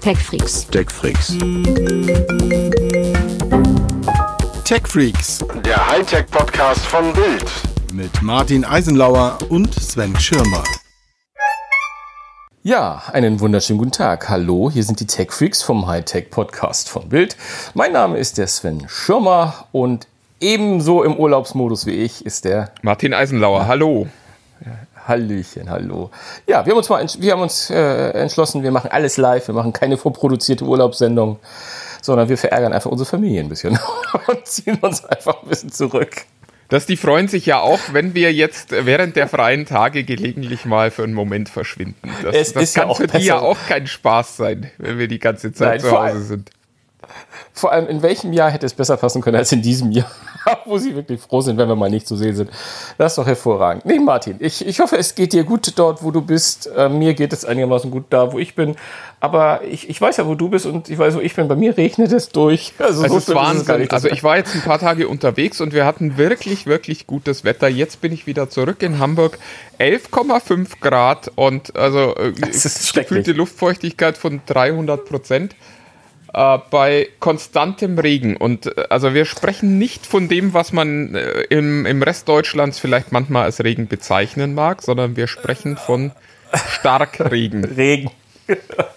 TechFreaks. TechFreaks. TechFreaks. Der Hightech-Podcast von Bild. Mit Martin Eisenlauer und Sven Schirmer. Ja, einen wunderschönen guten Tag. Hallo, hier sind die TechFreaks vom Hightech-Podcast von Bild. Mein Name ist der Sven Schirmer und ebenso im Urlaubsmodus wie ich ist der Martin Eisenlauer. Hallo. Hallöchen, hallo. Ja, wir haben uns mal wir haben uns äh, entschlossen, wir machen alles live, wir machen keine vorproduzierte Urlaubssendung, sondern wir verärgern einfach unsere Familie ein bisschen und ziehen uns einfach ein bisschen zurück. Dass die freuen sich ja auch, wenn wir jetzt während der freien Tage gelegentlich mal für einen Moment verschwinden. Das, das ja kann auch für die besser. ja auch kein Spaß sein, wenn wir die ganze Zeit Nein, zu Hause sind. Vor allem in welchem Jahr hätte es besser passen können als in diesem Jahr, wo sie wirklich froh sind, wenn wir mal nicht zu sehen sind. Das ist doch hervorragend. Nee, Martin, ich, ich hoffe, es geht dir gut dort, wo du bist. Äh, mir geht es einigermaßen gut da, wo ich bin. Aber ich, ich weiß ja, wo du bist und ich weiß, wo ich bin. Bei mir regnet es durch. Also, Es so Wahnsinn. nicht. Also ich war jetzt ein paar Tage unterwegs und wir hatten wirklich, wirklich gutes Wetter. Jetzt bin ich wieder zurück in Hamburg. 11,5 Grad und also äh, gefühlte Luftfeuchtigkeit von 300 Prozent. Äh, bei konstantem Regen. Und äh, also wir sprechen nicht von dem, was man äh, im, im Rest Deutschlands vielleicht manchmal als Regen bezeichnen mag, sondern wir sprechen von Starkregen. Regen.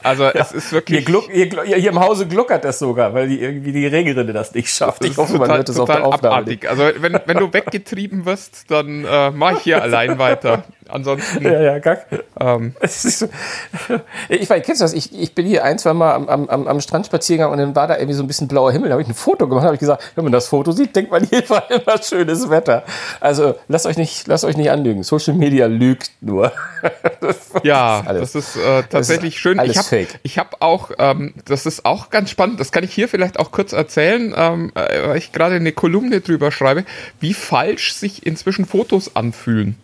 Also es ist Hier, wirklich hier, gluck- hier im Hause gluckert das sogar, weil die irgendwie die Regenrinne das nicht schafft. Ich hoffe, man hört es auf der Aufnahme. abartig. Also wenn, wenn du weggetrieben wirst, dann äh, mache ich hier allein weiter. Ansonsten, Ja, ja, gar. ähm, ist so- Ich weiß, kennst du das? Ich, ich bin hier ein, zwei Mal am, am, am- Strand spazieren gegangen und dann war da irgendwie so ein bisschen blauer Himmel. Da habe ich ein Foto gemacht, habe ich gesagt, wenn man das Foto sieht, denkt man, hier war immer schönes Wetter. Also lasst euch nicht, lasst euch nicht anlügen. Social Media lügt nur. ja, alles- das ist äh, tatsächlich schön. alles Ich habe fake. ich hab auch, ähm, das ist auch ganz spannend, das kann ich hier vielleicht auch kurz erzählen, ähm, äh, weil ich gerade eine Kolumne drüber schreibe, wie falsch sich inzwischen Fotos anfühlen.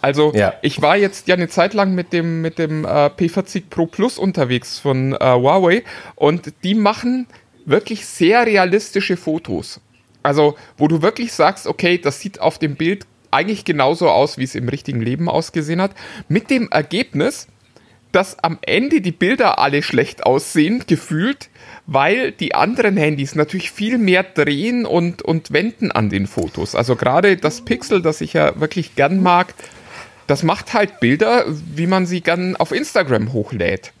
Also Ja. ich war jetzt ja eine Zeit lang mit dem, mit dem äh, P40 Pro Plus unterwegs von äh, Huawei und die machen wirklich sehr realistische Fotos. Also wo du wirklich sagst, okay, das sieht auf dem Bild eigentlich genauso aus, wie es im richtigen Leben ausgesehen hat. Mit dem Ergebnis, dass am Ende die Bilder alle schlecht aussehen, gefühlt, weil die anderen Handys natürlich viel mehr drehen und, und wenden an den Fotos. Also gerade das Pixel, das ich ja wirklich gern mag, das macht halt Bilder, wie man sie gern auf Instagram hochlädt.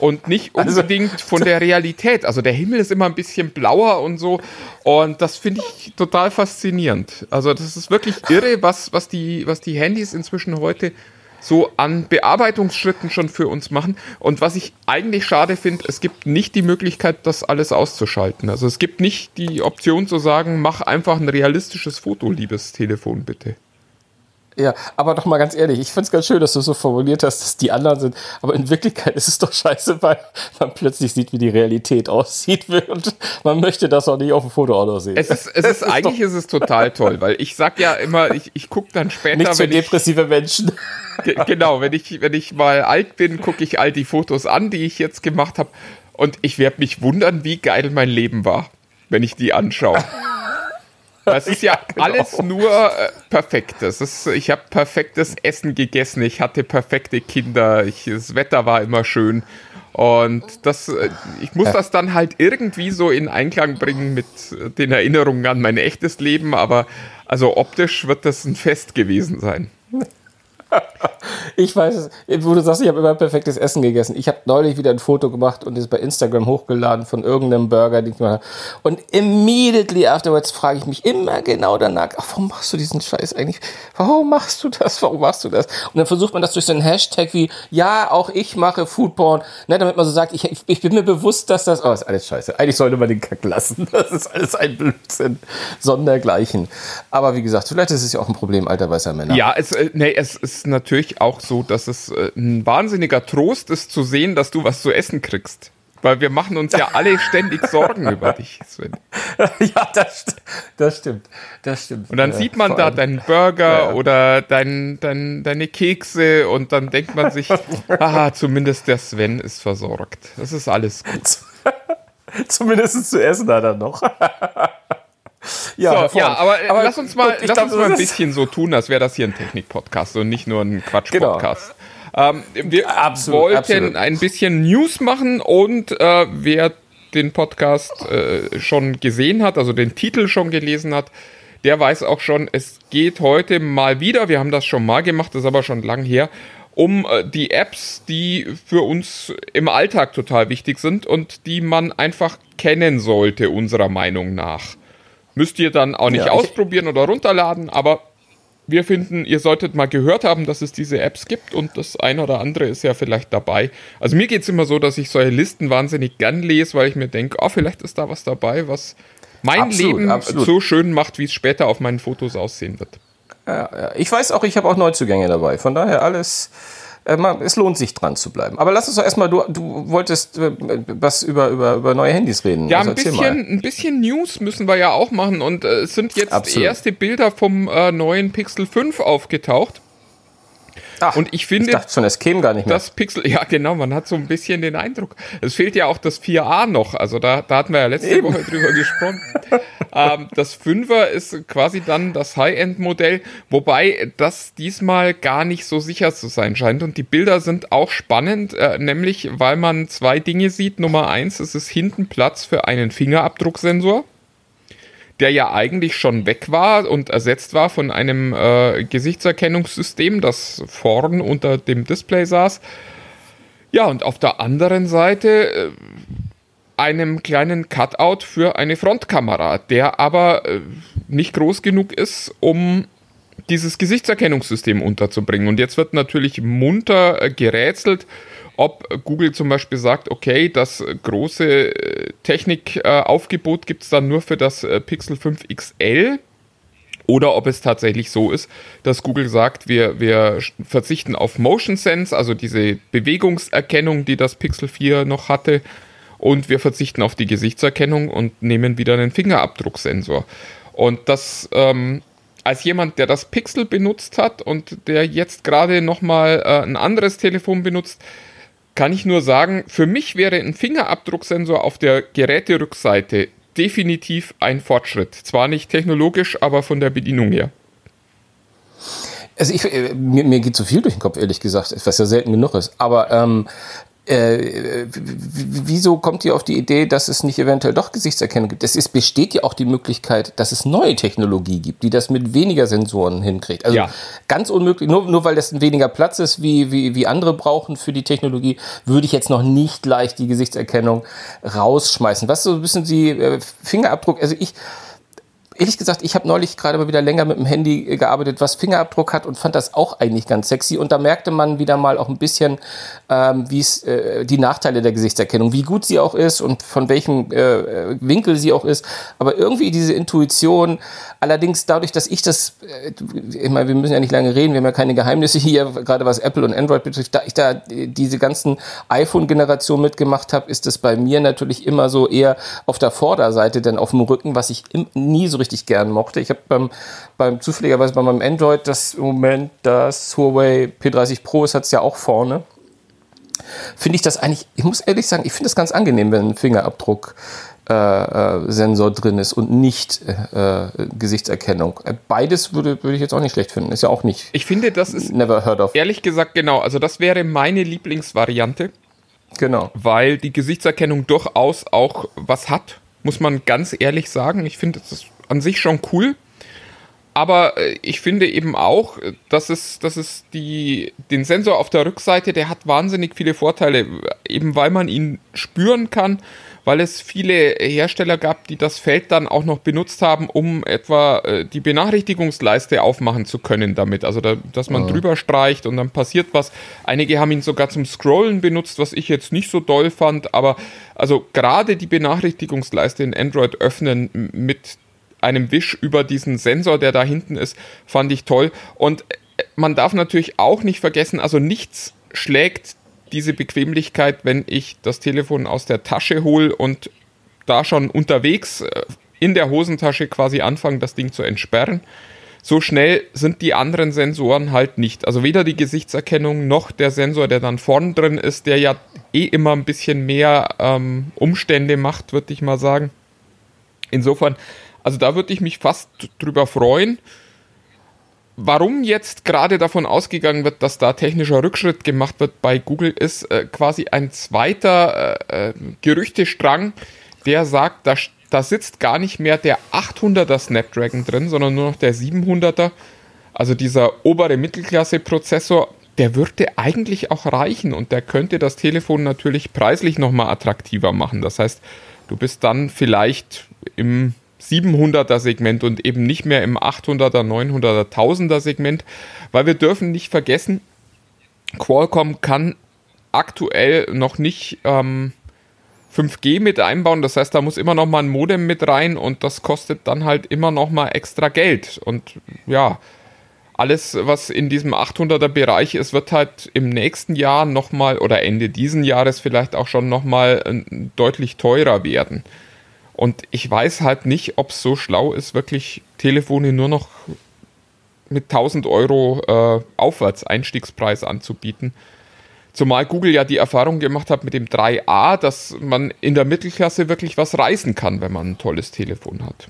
Und nicht Also- unbedingt von der Realität. Also der Himmel ist immer ein bisschen blauer und so. Und das finde ich total faszinierend. Also das ist wirklich irre, was, was, die, was die Handys inzwischen heute so an Bearbeitungsschritten schon für uns machen. Und was ich eigentlich schade finde, es gibt nicht die Möglichkeit, das alles auszuschalten. Also es gibt nicht die Option zu sagen, mach einfach ein realistisches Foto, liebes Telefon, bitte. Ja, aber doch mal ganz ehrlich, ich find's ganz schön, dass du so formuliert hast, dass die anderen sind. Aber in Wirklichkeit ist es doch scheiße, weil man plötzlich sieht, wie die Realität aussieht und man möchte das auch nicht auf dem Foto auch noch sehen. Es ist, es ist, eigentlich ist es total toll, weil ich sag ja immer, ich, ich gucke dann später, nicht für wenn ich, depressive Menschen. Ge- genau, wenn ich, wenn ich mal alt bin, gucke ich all die Fotos an, die ich jetzt gemacht habe. Und ich werde mich wundern, wie geil mein Leben war, wenn ich die anschaue. Es ist ja genau. alles nur äh, perfekt. Es ist, ich habe perfektes Essen gegessen, ich hatte perfekte Kinder, ich, das Wetter war immer schön. Und das, äh, ich muss das dann halt irgendwie so in Einklang bringen mit äh, den Erinnerungen an mein echtes Leben, aber also optisch wird das ein Fest gewesen sein. Ich weiß es, wo du sagst, ich habe immer perfektes Essen gegessen. Ich habe neulich wieder ein Foto gemacht und es bei Instagram hochgeladen von irgendeinem Burger, den ich mal Und immediately afterwards frage ich mich immer genau danach, ach, warum machst du diesen Scheiß eigentlich? Warum machst du das? Warum machst du das? Und dann versucht man das durch so einen Hashtag wie, ja, auch ich mache Foodporn, ne, damit man so sagt, ich, ich, bin mir bewusst, dass das, oh, ist alles scheiße. Eigentlich sollte man den Kack lassen. Das ist alles ein Blödsinn. Sondergleichen. Aber wie gesagt, vielleicht ist es ja auch ein Problem alter weißer Männer. Ja, es, äh, nee, es ist natürlich auch so, dass es äh, ein wahnsinniger Trost ist zu sehen, dass du was zu essen kriegst. Weil wir machen uns ja alle ständig Sorgen über dich, Sven. ja, das, st- das stimmt. Das stimmt. Und dann Äh, sieht man da deinen Burger Ja. oder dein, dein, deine Kekse und dann denkt man sich, aha, zumindest der Sven ist versorgt. Das ist alles gut. Zumindest zu essen hat er noch. Ja, So, ja, aber, äh, lass uns mal, lass glaub, uns mal ein bisschen so tun, als wäre das hier ein Technik-Podcast und nicht nur ein Quatsch-Podcast. Genau. Ähm, wir Absolut, wollten absolut. ein bisschen News machen und äh, wer den Podcast äh, schon gesehen hat, also den Titel schon gelesen hat, der weiß auch schon, es geht heute mal wieder, wir haben das schon mal gemacht, das ist aber schon lang her, um äh, die Apps, die für uns im Alltag total wichtig sind und die man einfach kennen sollte, unserer Meinung nach. Müsst ihr dann auch nicht Ja, ausprobieren oder runterladen, aber wir finden, ihr solltet mal gehört haben, dass es diese Apps gibt und das eine oder andere ist ja vielleicht dabei. Also mir geht es immer so, dass ich solche Listen wahnsinnig gern lese, weil ich mir denke, oh, vielleicht ist da was dabei, was mein Absolut, Leben absolut. so schön macht, wie es später auf meinen Fotos aussehen wird. Ja, ja. Ich weiß auch, ich habe auch Neuzugänge dabei. Von daher alles, es lohnt sich dran zu bleiben. Aber lass uns doch erstmal, du, du wolltest äh, was über, über, über neue Handys reden. Ja, Also ein bisschen, ein bisschen News müssen wir ja auch machen und äh, es sind jetzt Absolut. erste Bilder vom äh, neuen Pixel 5 aufgetaucht. Ach, und ich finde, ich dachte schon, es käme gar nicht mehr. Das Pixel, ja genau, man hat so ein bisschen den Eindruck. Es fehlt ja auch das 4a noch, also da, da hatten wir ja letzte Eben. Woche drüber gesprochen. ähm, das 5er ist quasi dann das High-End-Modell, wobei das diesmal gar nicht so sicher zu sein scheint. Und die Bilder sind auch spannend, äh, nämlich weil man zwei Dinge sieht. Nummer eins, es ist hinten Platz für einen Fingerabdrucksensor der ja eigentlich schon weg war und ersetzt war von einem äh, Gesichtserkennungssystem, das vorn unter dem Display saß. Ja, und auf der anderen Seite äh, einem kleinen Cutout für eine Frontkamera, der aber äh, nicht groß genug ist, um dieses Gesichtserkennungssystem unterzubringen. Und jetzt wird natürlich munter gerätselt, ob Google zum Beispiel sagt, okay, das große äh, Technikaufgebot gibt es dann nur für das äh, Pixel 5 XL. Oder ob es tatsächlich so ist, dass Google sagt, wir, wir verzichten auf Motion Sense, also diese Bewegungserkennung, die das Pixel 4 noch hatte, und wir verzichten auf die Gesichtserkennung und nehmen wieder einen Fingerabdrucksensor. Und das ähm, als jemand, der das Pixel benutzt hat und der jetzt gerade nochmal äh, ein anderes Telefon benutzt, kann ich nur sagen, für mich wäre ein Fingerabdrucksensor auf der Geräterückseite definitiv ein Fortschritt. Zwar nicht technologisch, aber von der Bedienung her. Also ich, äh, mir, mir geht zu viel durch den Kopf, ehrlich gesagt, was ja selten genug ist. Aber ähm, äh, wieso kommt ihr auf die Idee, dass es nicht eventuell doch Gesichtserkennung gibt? Es ist, besteht ja auch die Möglichkeit, dass es neue Technologie gibt, die das mit weniger Sensoren hinkriegt. Also Ja. ganz unmöglich, nur, nur weil das weniger Platz ist, wie, wie, wie andere brauchen für die Technologie, würde ich jetzt noch nicht leicht die Gesichtserkennung rausschmeißen. Was so ein bisschen die äh, Fingerabdruck, also ich, ehrlich gesagt, ich habe neulich gerade mal wieder länger mit dem Handy äh, gearbeitet, was Fingerabdruck hat und fand das auch eigentlich ganz sexy. Und da merkte man wieder mal auch ein bisschen, ähm, wie es äh, die Nachteile der Gesichtserkennung, wie gut sie auch ist und von welchem äh, Winkel sie auch ist. Aber irgendwie diese Intuition, allerdings dadurch, dass ich das, äh, ich meine, wir müssen ja nicht lange reden, wir haben ja keine Geheimnisse hier, gerade was Apple und Android betrifft, da ich da äh, diese ganzen iPhone-Generationen mitgemacht habe, ist es bei mir natürlich immer so eher auf der Vorderseite, denn auf dem Rücken, was ich nie so richtig gern mochte. Ich habe beim, beim zufälligerweise bei meinem Android das im Moment das Huawei P30 Pro, es hat es ja auch vorne. Finde ich das eigentlich, ich muss ehrlich sagen, ich finde das ganz angenehm, wenn ein Fingerabdruck äh, äh, Sensor drin ist und nicht äh, äh, Gesichtserkennung. Äh, Beides würde, würde ich jetzt auch nicht schlecht finden. Ist ja auch nicht Ich finde, das ist never heard of. ehrlich gesagt genau, also das wäre meine Lieblingsvariante, Genau. weil die Gesichtserkennung durchaus auch was hat, muss man ganz ehrlich sagen. Ich finde das ist an sich schon cool. Aber äh, ich finde eben auch, äh, dass es, dass es die, den Sensor auf der Rückseite, der hat wahnsinnig viele Vorteile, eben weil man ihn spüren kann, weil es viele Hersteller gab, die das Feld dann auch noch benutzt haben, um etwa äh, die Benachrichtigungsleiste aufmachen zu können damit. Also, da, dass man drüber streicht und dann passiert was. Einige haben ihn sogar zum Scrollen benutzt, was ich jetzt nicht so doll fand, aber also gerade die Benachrichtigungsleiste in Android öffnen mit einem Wisch über diesen Sensor, der da hinten ist, fand ich toll. Und äh, man darf natürlich auch nicht vergessen, also nichts schlägt diese Bequemlichkeit, wenn ich das Telefon aus der Tasche hole und da schon unterwegs äh, in der Hosentasche quasi anfange, das Ding zu entsperren. So schnell sind die anderen Sensoren halt nicht. Also weder die Gesichtserkennung noch der Sensor, der dann vorn drin ist, der ja eh immer ein bisschen mehr ähm, Umstände macht, würde ich mal sagen. Insofern, also da würde ich mich fast drüber freuen. warum jetzt gerade davon ausgegangen wird, dass da technischer Rückschritt gemacht wird bei Google, ist äh, quasi ein zweiter äh, äh Gerüchtestrang, der sagt, da, da sitzt gar nicht mehr der 800er Snapdragon drin, sondern nur noch der 700er. Also dieser obere Mittelklasse-Prozessor, der würde eigentlich auch reichen und der könnte das Telefon natürlich preislich nochmal attraktiver machen. Das heißt, du bist dann vielleicht im 700er Segment und eben nicht mehr im 800er, 900er, 1000er Segment, weil wir dürfen nicht vergessen, Qualcomm kann aktuell noch nicht ähm, 5G mit einbauen. Das heißt, da muss immer noch mal ein Modem mit rein und das kostet dann halt immer noch mal extra Geld. Und ja, alles, was in diesem 800er Bereich ist, wird halt im nächsten Jahr noch mal oder Ende diesen Jahres vielleicht auch schon noch mal äh, deutlich teurer werden. Und ich weiß halt nicht, ob es so schlau ist, wirklich Telefone nur noch mit 1000 Euro äh, aufwärts Einstiegspreis anzubieten. Zumal Google ja die Erfahrung gemacht hat mit dem 3a, dass man in der Mittelklasse wirklich was reißen kann, wenn man ein tolles Telefon hat.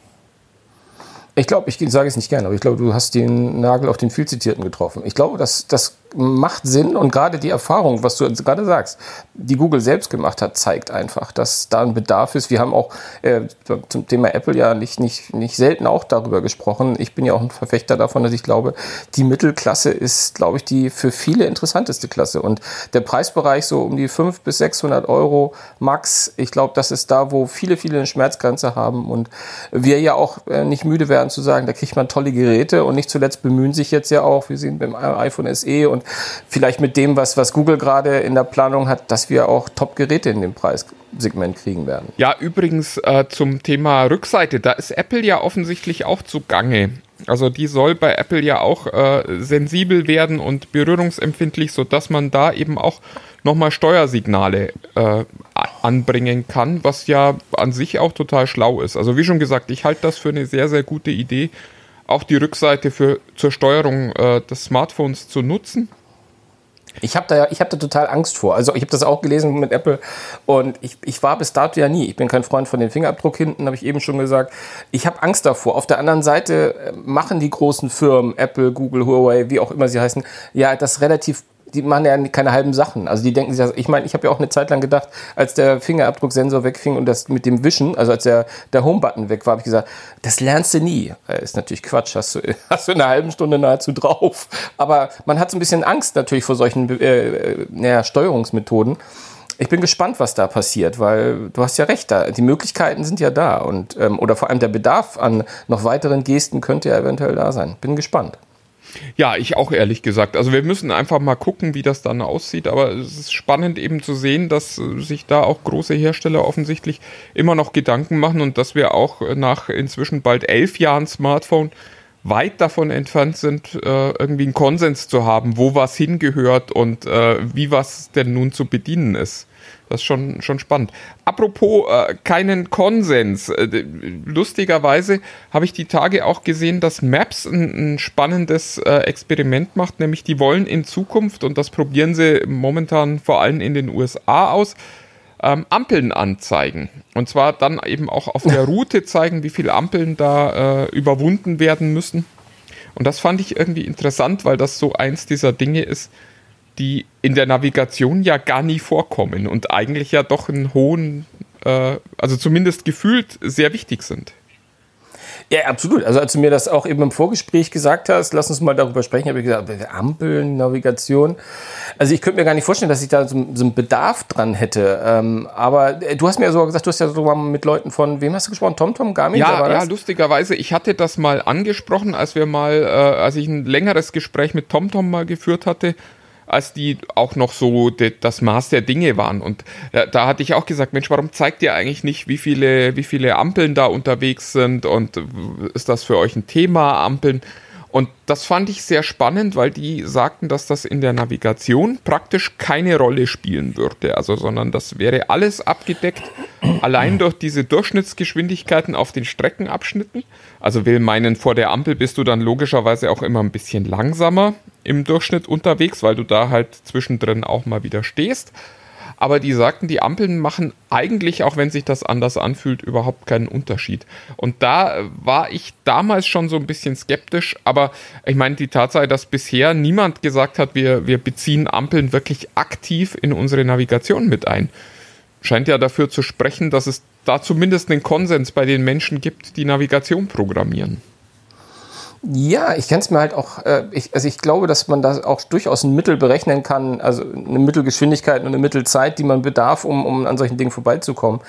Ich glaube, ich sage es nicht gerne, aber ich glaube, du hast den Nagel auf den viel zitierten getroffen. Ich glaube, dass das macht Sinn und gerade die Erfahrung, was du gerade sagst, die Google selbst gemacht hat, zeigt einfach, dass da ein Bedarf ist. Wir haben auch äh, zum Thema Apple ja nicht, nicht, nicht selten auch darüber gesprochen. Ich bin ja auch ein Verfechter davon, dass ich glaube, die Mittelklasse ist, glaube ich, die für viele interessanteste Klasse. Und der Preisbereich so um die 500 bis 600 Euro max, ich glaube, das ist da, wo viele, viele eine Schmerzgrenze haben und wir ja auch äh, nicht müde werden zu sagen, da kriegt man tolle Geräte und nicht zuletzt bemühen sich jetzt ja auch, wir sehen beim iPhone SE und und vielleicht mit dem, was, was Google gerade in der Planung hat, dass wir auch Top-Geräte in dem Preissegment kriegen werden. Ja, übrigens äh, zum Thema Rückseite, da ist Apple ja offensichtlich auch zugange. Also die soll bei Apple ja auch äh, sensibel werden und berührungsempfindlich, sodass man da eben auch nochmal Steuersignale äh, anbringen kann, was ja an sich auch total schlau ist. Also wie schon gesagt, ich halte das für eine sehr, sehr gute Idee auch die Rückseite für, zur Steuerung äh, des Smartphones zu nutzen. Ich habe da, hab da total Angst vor. Also ich habe das auch gelesen mit Apple und ich, ich war bis dato ja nie. Ich bin kein Freund von dem Fingerabdruck hinten, habe ich eben schon gesagt. Ich habe Angst davor. Auf der anderen Seite äh, machen die großen Firmen, Apple, Google, Huawei, wie auch immer sie heißen, ja das relativ die machen ja keine halben Sachen. Also die denken sich, ich meine, ich habe ja auch eine Zeit lang gedacht, als der Fingerabdrucksensor wegfing und das mit dem Wischen, also als der, der Home-Button weg war, habe ich gesagt, das lernst du nie. Das ist natürlich Quatsch, hast du, hast du in einer halben Stunde nahezu drauf. Aber man hat so ein bisschen Angst natürlich vor solchen äh, äh, naja, Steuerungsmethoden. Ich bin gespannt, was da passiert, weil du hast ja recht, da, die Möglichkeiten sind ja da und ähm, oder vor allem der Bedarf an noch weiteren Gesten könnte ja eventuell da sein. Bin gespannt. Ja, ich auch ehrlich gesagt. Also wir müssen einfach mal gucken, wie das dann aussieht. Aber es ist spannend eben zu sehen, dass sich da auch große Hersteller offensichtlich immer noch Gedanken machen und dass wir auch nach inzwischen bald elf Jahren Smartphone weit davon entfernt sind, äh, irgendwie einen Konsens zu haben, wo was hingehört und äh, wie was denn nun zu bedienen ist. Das ist schon, schon spannend. Apropos äh, keinen Konsens. Äh, lustigerweise habe ich die Tage auch gesehen, dass Maps ein, ein spannendes äh, Experiment macht, nämlich die wollen in Zukunft, und das probieren sie momentan vor allem in den USA aus, ähm, Ampeln anzeigen. Und zwar dann eben auch auf der Route zeigen, wie viele Ampeln da äh, überwunden werden müssen. Und das fand ich irgendwie interessant, weil das so eins dieser Dinge ist, die in der Navigation ja gar nie vorkommen und eigentlich ja doch einen hohen, äh, also zumindest gefühlt sehr wichtig sind. Ja, absolut. Also als du mir das auch eben im Vorgespräch gesagt hast, lass uns mal darüber sprechen, habe ich gesagt, Ampeln, Navigation. Also ich könnte mir gar nicht vorstellen, dass ich da so, so einen Bedarf dran hätte. Ähm, aber äh, du hast mir ja sogar gesagt, du hast ja sogar mit Leuten von, wem hast du gesprochen? TomTom, Garmin? Ja, ja, lustigerweise. Ich hatte das mal angesprochen, als wir mal, äh, als ich ein längeres Gespräch mit TomTom mal geführt hatte als die auch noch so das Maß der Dinge waren. Und da, da, hatte ich auch gesagt, Mensch, warum zeigt ihr eigentlich nicht, wie viele, wie viele Ampeln da unterwegs sind und ist das für euch ein Thema, Ampeln? Und das fand ich sehr spannend, weil die sagten, dass das in der Navigation praktisch keine Rolle spielen würde. Also, sondern das wäre alles abgedeckt, allein durch diese Durchschnittsgeschwindigkeiten auf den Streckenabschnitten. Also will meinen, vor der Ampel bist du dann logischerweise auch immer ein bisschen langsamer im Durchschnitt unterwegs, weil du da halt zwischendrin auch mal wieder stehst. Aber die sagten, die Ampeln machen eigentlich, auch wenn sich das anders anfühlt, überhaupt keinen Unterschied. Und da war ich damals schon so ein bisschen skeptisch, aber ich meine, die Tatsache, dass bisher niemand gesagt hat, wir, wir beziehen Ampeln wirklich aktiv in unsere Navigation mit ein, scheint ja dafür zu sprechen, dass es da zumindest einen Konsens bei den Menschen gibt, die Navigation programmieren. Ja, ich kann es mir halt auch, äh, ich, also ich glaube, dass man da auch durchaus ein Mittel berechnen kann, also eine Mittelgeschwindigkeit und eine Mittelzeit, die man bedarf, um, um an solchen Dingen vorbeizukommen,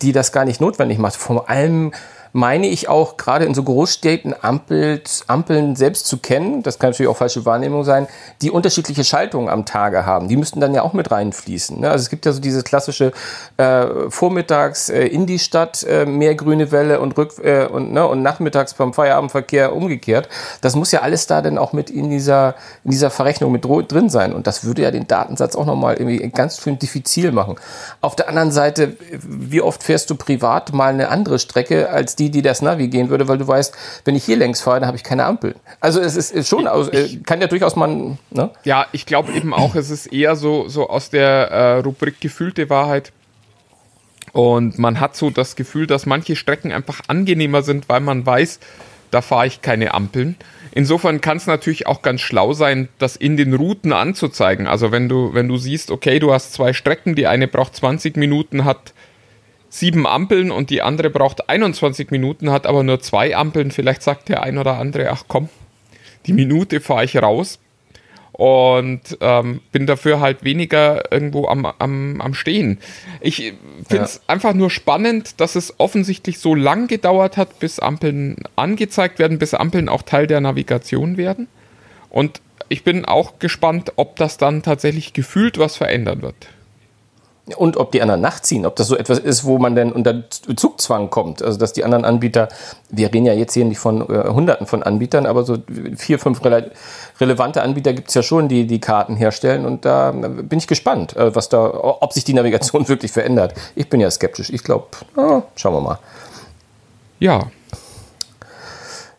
die das gar nicht notwendig macht. Vor allem meine ich auch, gerade in so Großstädten Ampel, Ampeln selbst zu kennen, das kann natürlich auch falsche Wahrnehmung sein, die unterschiedliche Schaltungen am Tage haben. Die müssten dann ja auch mit reinfließen. Ne? Also es gibt ja so diese klassische äh, Vormittags äh, in die Stadt äh, mehr grüne Welle und, rück, äh, und, ne, und nachmittags beim Feierabendverkehr umgekehrt. Das muss ja alles da dann auch mit in dieser, in dieser Verrechnung mit drin sein. Und das würde ja den Datensatz auch nochmal irgendwie ganz schön diffizil machen. Auf der anderen Seite, wie oft fährst du privat mal eine andere Strecke als die, die das Navi gehen würde, weil du weißt, wenn ich hier längs fahre, dann habe ich keine Ampeln. Also es ist, schon, aus, äh, kann ja durchaus mal. Ne? Ja, ich glaube eben auch, es ist eher so, so aus der äh, Rubrik gefühlte Wahrheit. Und man hat so das Gefühl, dass manche Strecken einfach angenehmer sind, weil man weiß, da fahre ich keine Ampeln. Insofern kann es natürlich auch ganz schlau sein, das in den Routen anzuzeigen. Also wenn du, wenn du siehst, okay, du hast zwei Strecken, die eine braucht 20 Minuten, hat sieben Ampeln und die andere braucht 21 Minuten, hat aber nur zwei Ampeln. Vielleicht sagt der ein oder andere, ach komm, die Minute fahre ich raus und ähm, bin dafür halt weniger irgendwo am, am, am Stehen. Ich finde es ja. einfach nur spannend, dass es offensichtlich so lang gedauert hat, bis Ampeln angezeigt werden, bis Ampeln auch Teil der Navigation werden. Und ich bin auch gespannt, ob das dann tatsächlich gefühlt was verändern wird. Und ob die anderen nachziehen, ob das so etwas ist, wo man denn unter Zugzwang kommt. Also, dass die anderen Anbieter, wir reden ja jetzt hier nicht von äh, Hunderten von Anbietern, aber so vier, fünf rele relevante Anbieter gibt es ja schon, die die Karten herstellen. Und da bin ich gespannt, äh, was da, ob sich die Navigation wirklich verändert. Ich bin ja skeptisch. Ich glaube, oh, schauen wir mal. Ja,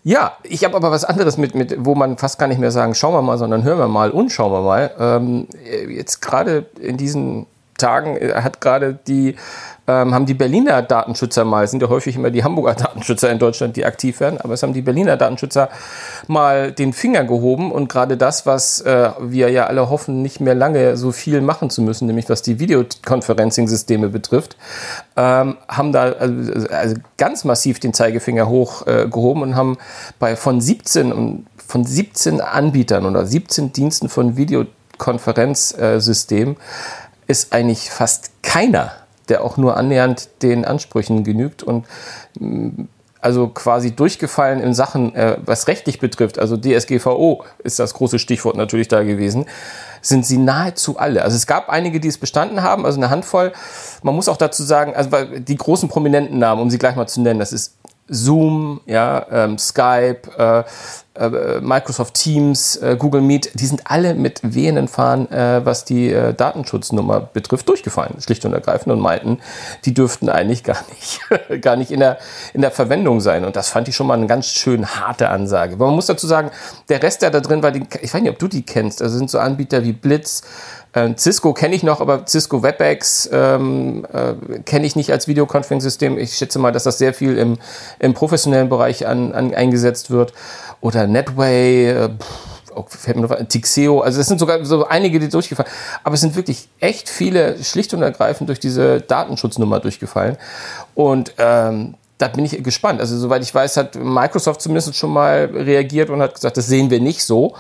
ja, ich habe aber was anderes mit, mit, wo man fast gar nicht mehr sagen, schauen wir mal, sondern hören wir mal und schauen wir mal. Ähm, jetzt gerade in diesen Tagen äh, hat gerade die ähm, haben die Berliner Datenschützer mal, sind ja häufig immer die Hamburger Datenschützer in Deutschland, die aktiv werden, aber es haben die Berliner Datenschützer mal den Finger gehoben und gerade das, was äh, wir ja alle hoffen, nicht mehr lange so viel machen zu müssen, nämlich was die Videoconferencing-Systeme betrifft, ähm, haben da also, also ganz massiv den Zeigefinger hochgehoben äh, und haben bei von 17 von 17 Anbietern oder 17 Diensten von Videokonferenzsystemen äh, ist eigentlich fast keiner, der auch nur annähernd den Ansprüchen genügt und mm, also quasi durchgefallen in Sachen, äh, was rechtlich betrifft, also DSGVO ist das große Stichwort natürlich da gewesen, sind sie nahezu alle. Also es gab einige, die es bestanden haben, also eine Handvoll. Man muss auch dazu sagen, also die großen prominenten Namen, um sie gleich mal zu nennen, das ist Zoom, ja, ähm, Skype, äh, äh, Microsoft Teams, äh, Google Meet, die sind alle mit wehenden Fahnen, äh, was die äh, Datenschutznummer betrifft, durchgefallen, schlicht und ergreifend und meinten, die dürften eigentlich gar nicht, gar nicht in der, in der Verwendung sein. Und das fand ich schon mal eine ganz schön harte Ansage. Aber man muss dazu sagen, der Rest, der da drin war, die, ich weiß nicht, ob du die kennst, also sind so Anbieter wie Blitz, Cisco kenne ich noch, aber Cisco WebEx ähm, äh, kenne ich nicht als Videoconferencing-System. Ich schätze mal, dass das sehr viel im, im professionellen Bereich an, an eingesetzt wird. Oder Netway, äh, fällt mir noch Tixeo, also es sind sogar so einige, die durchgefallen. Aber es sind wirklich echt viele schlicht und ergreifend durch diese Datenschutznummer durchgefallen. Und ähm, da bin ich gespannt. Also soweit ich weiß, hat Microsoft zumindest schon mal reagiert und hat gesagt, das sehen wir nicht so.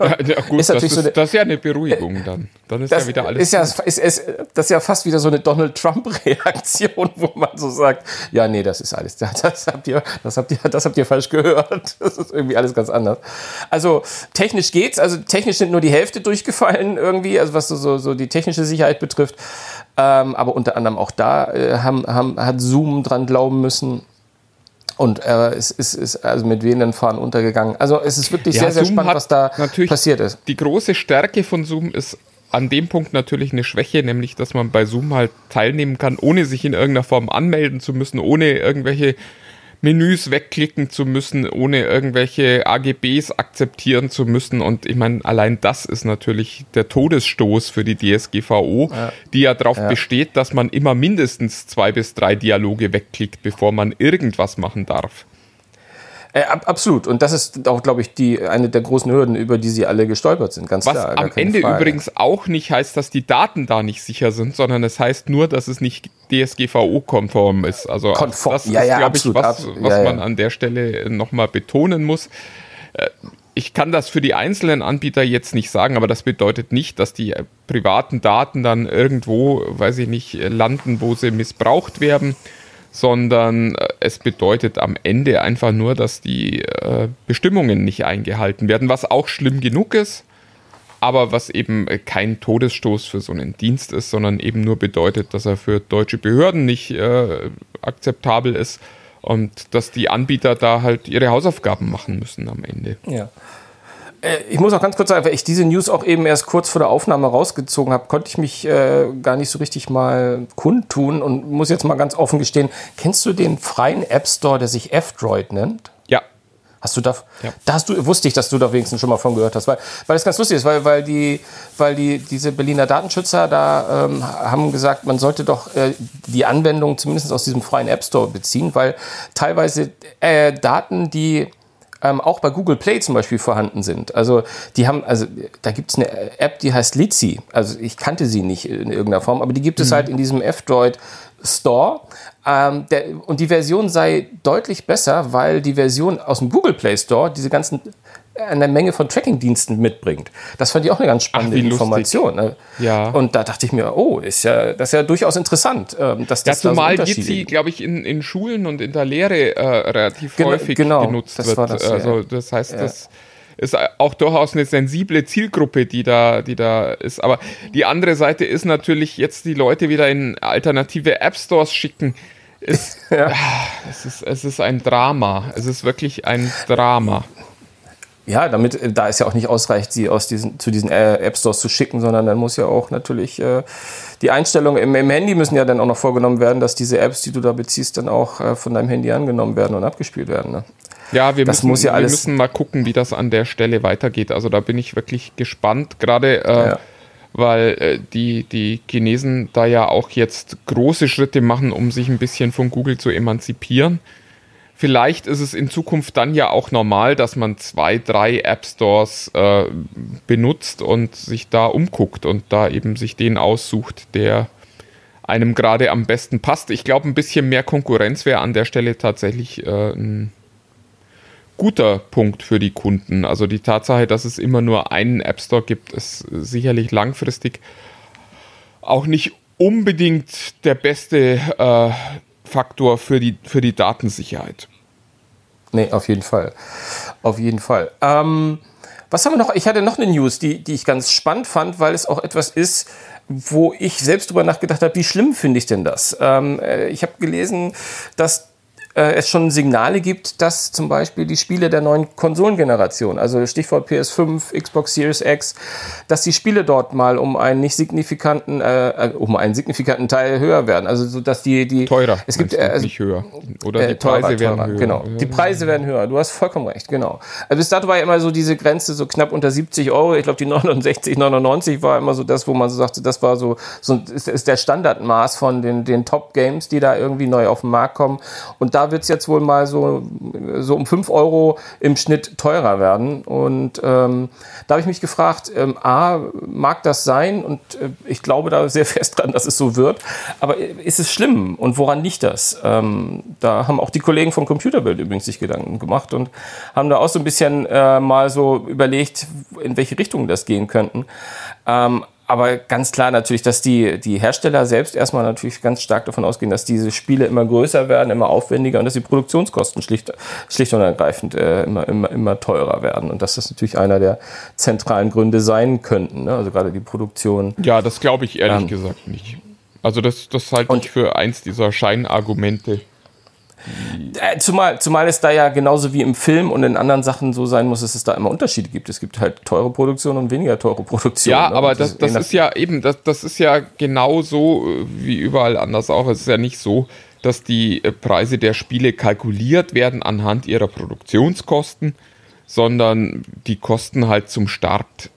Ja, ja gut, ist das, ist, so eine, das ist ja eine Beruhigung dann. Dann ist das ja wieder alles. Ist ja, ist, ist, das ist ja fast wieder so eine Donald Trump-Reaktion, wo man so sagt, ja, nee, das ist alles, das habt ihr, das habt ihr, das habt ihr falsch gehört. Das ist irgendwie alles ganz anders. Also technisch geht's, also technisch sind nur die Hälfte durchgefallen irgendwie, also was so, so die technische Sicherheit betrifft. Ähm, aber unter anderem auch da äh, haben, haben, hat Zoom dran glauben müssen. Und äh, es ist, ist also mit wehenden Fahren untergegangen. Also es ist wirklich ja, sehr, sehr Zoom spannend, was da passiert ist. Die große Stärke von Zoom ist an dem Punkt natürlich eine Schwäche, nämlich dass man bei Zoom halt teilnehmen kann, ohne sich in irgendeiner Form anmelden zu müssen, ohne irgendwelche Menüs wegklicken zu müssen, ohne irgendwelche AGBs akzeptieren zu müssen. Und ich meine, allein das ist natürlich der Todesstoß für die DSGVO, ja. die ja darauf ja. besteht, dass man immer mindestens zwei bis drei Dialoge wegklickt, bevor man irgendwas machen darf. Äh, absolut. Und das ist auch, glaube ich, die, eine der großen Hürden, über die sie alle gestolpert sind. Ganz Was klar. am Ende Frage. übrigens auch nicht heißt, dass die Daten da nicht sicher sind, sondern es heißt nur, dass es nicht DSGVO-konform ist. Also Konform. das ja, ist, ja, glaube ich, was, was ja, man an der Stelle nochmal betonen muss. Äh, ich kann das für die einzelnen Anbieter jetzt nicht sagen, aber das bedeutet nicht, dass die privaten Daten dann irgendwo, weiß ich nicht, landen, wo sie missbraucht werden sondern äh, es bedeutet am Ende einfach nur, dass die äh, Bestimmungen nicht eingehalten werden, was auch schlimm genug ist, aber was eben äh, kein Todesstoß für so einen Dienst ist, sondern eben nur bedeutet, dass er für deutsche Behörden nicht äh, akzeptabel ist und dass die Anbieter da halt ihre Hausaufgaben machen müssen am Ende. Ja. Äh, ich muss auch ganz kurz sagen, weil ich diese News auch eben erst kurz vor der Aufnahme rausgezogen habe, konnte ich mich äh, gar nicht so richtig mal kundtun und muss jetzt mal ganz offen gestehen, kennst du den freien App Store, der sich F-Droid nennt? Ja. Hast du da, ja. da hast du, wusste ich, dass du da wenigstens schon mal von gehört hast, weil, weil das ganz lustig ist, weil, weil die, weil die, diese Berliner Datenschützer da ähm, haben gesagt, man sollte doch äh, die Anwendung zumindest aus diesem freien App Store beziehen, weil teilweise äh, Daten, die ähm, auch bei Google Play zum Beispiel vorhanden sind. Also die haben, also da gibt es eine App, die heißt Litzy. Also ich kannte sie nicht in irgendeiner Form, aber die gibt es mhm. halt in diesem F-Droid Store. Ähm, der, und die Version sei deutlich besser, weil die Version aus dem Google Play Store diese ganzen eine Menge von Tracking-Diensten mitbringt. Das fand ich auch eine ganz spannende Ach, Information. Ne? Ja. Und da dachte ich mir, oh, ist ja, das ist ja durchaus interessant. Ähm, dass das ja, zumal da so Jitsi, glaube ich, in, in Schulen und in der Lehre äh, relativ Gen häufig genau, genutzt wird. Das, also ja. das heißt, ja. das ist auch durchaus eine sensible Zielgruppe, die da, die da ist. Aber die andere Seite ist natürlich jetzt die Leute wieder in alternative App Stores schicken. Ist, ja. es, ist, es ist ein Drama. Es ist wirklich ein Drama. Ja, damit, äh, da es ja auch nicht ausreicht, sie aus diesen, zu diesen äh, App Stores zu schicken, sondern dann muss ja auch natürlich äh, die Einstellungen im, im, Handy müssen ja dann auch noch vorgenommen werden, dass diese Apps, die du da beziehst, dann auch äh, von deinem Handy angenommen werden und abgespielt werden. Ne? Ja, wir, das müssen, ja wir müssen mal gucken, wie das an der Stelle weitergeht. Also da bin ich wirklich gespannt, gerade äh, ja. weil äh, die, die Chinesen da ja auch jetzt große Schritte machen, um sich ein bisschen von Google zu emanzipieren. Vielleicht ist es in Zukunft dann ja auch normal, dass man zwei, drei App Stores äh, benutzt und sich da umguckt und da eben sich den aussucht, der einem gerade am besten passt. Ich glaube, ein bisschen mehr Konkurrenz wäre an der Stelle tatsächlich äh, ein guter Punkt für die Kunden. Also die Tatsache, dass es immer nur einen App Store gibt, ist sicherlich langfristig auch nicht unbedingt der beste äh, Faktor für die, für die Datensicherheit. Nee, auf jeden Fall. Auf jeden Fall. Ähm, was haben wir noch? Ich hatte noch eine News, die, die ich ganz spannend fand, weil es auch etwas ist, wo ich selbst drüber nachgedacht habe, wie schlimm finde ich denn das? Ähm, äh, ich habe gelesen, dass äh, es schon Signale gibt, dass zum Beispiel die Spiele der neuen Konsolengeneration, also Stichwort PS5, Xbox Series X, dass die Spiele dort mal um einen nicht signifikanten, äh, äh um einen signifikanten Teil höher werden. Also so, dass die die teurer. Es gibt äh, also, nicht höher oder die äh, teurer, Preise werden höher. Genau, die Preise werden höher. Du hast vollkommen recht. Genau. Also bis dato war ja immer so diese Grenze so knapp unter 70 Euro. Ich glaube die 69, 99 war immer so das, wo man so sagte, das war so so ist, ist der Standardmaß von den den Top Games, die da irgendwie neu auf den Markt kommen. Und da wird es jetzt wohl mal so, so um 5 Euro im Schnitt teurer werden. Und ähm, da habe ich mich gefragt, ähm, A, mag das sein? Und äh, ich glaube da sehr fest dran, dass es so wird. Aber ist es schlimm? Und woran liegt das? Ähm, da haben auch die Kollegen von Computerbild übrigens sich Gedanken gemacht und haben da auch so ein bisschen äh, mal so überlegt, in welche Richtung das gehen könnten. Ähm, aber ganz klar natürlich, dass die, die Hersteller selbst erstmal natürlich ganz stark davon ausgehen, dass diese Spiele immer größer werden, immer aufwendiger und dass die Produktionskosten schlicht, schlicht und ergreifend äh, immer, immer, immer teurer werden. Und dass das natürlich einer der zentralen Gründe sein könnten. Ne? Also gerade die Produktion. Ja, das glaube ich ehrlich ähm, gesagt nicht. Also das, das halte ich für eins dieser Scheinargumente. Äh, zumal, zumal es da ja genauso wie im Film und in anderen Sachen so sein muss, dass es da immer Unterschiede gibt. Es gibt halt teure Produktion und weniger teure Produktion. Ja, ne? aber das, das, das ist ja eben, das, das ist ja genau so äh, wie überall anders auch. Es ist ja nicht so, dass die äh, Preise der Spiele kalkuliert werden anhand ihrer Produktionskosten, sondern die kosten halt zum Start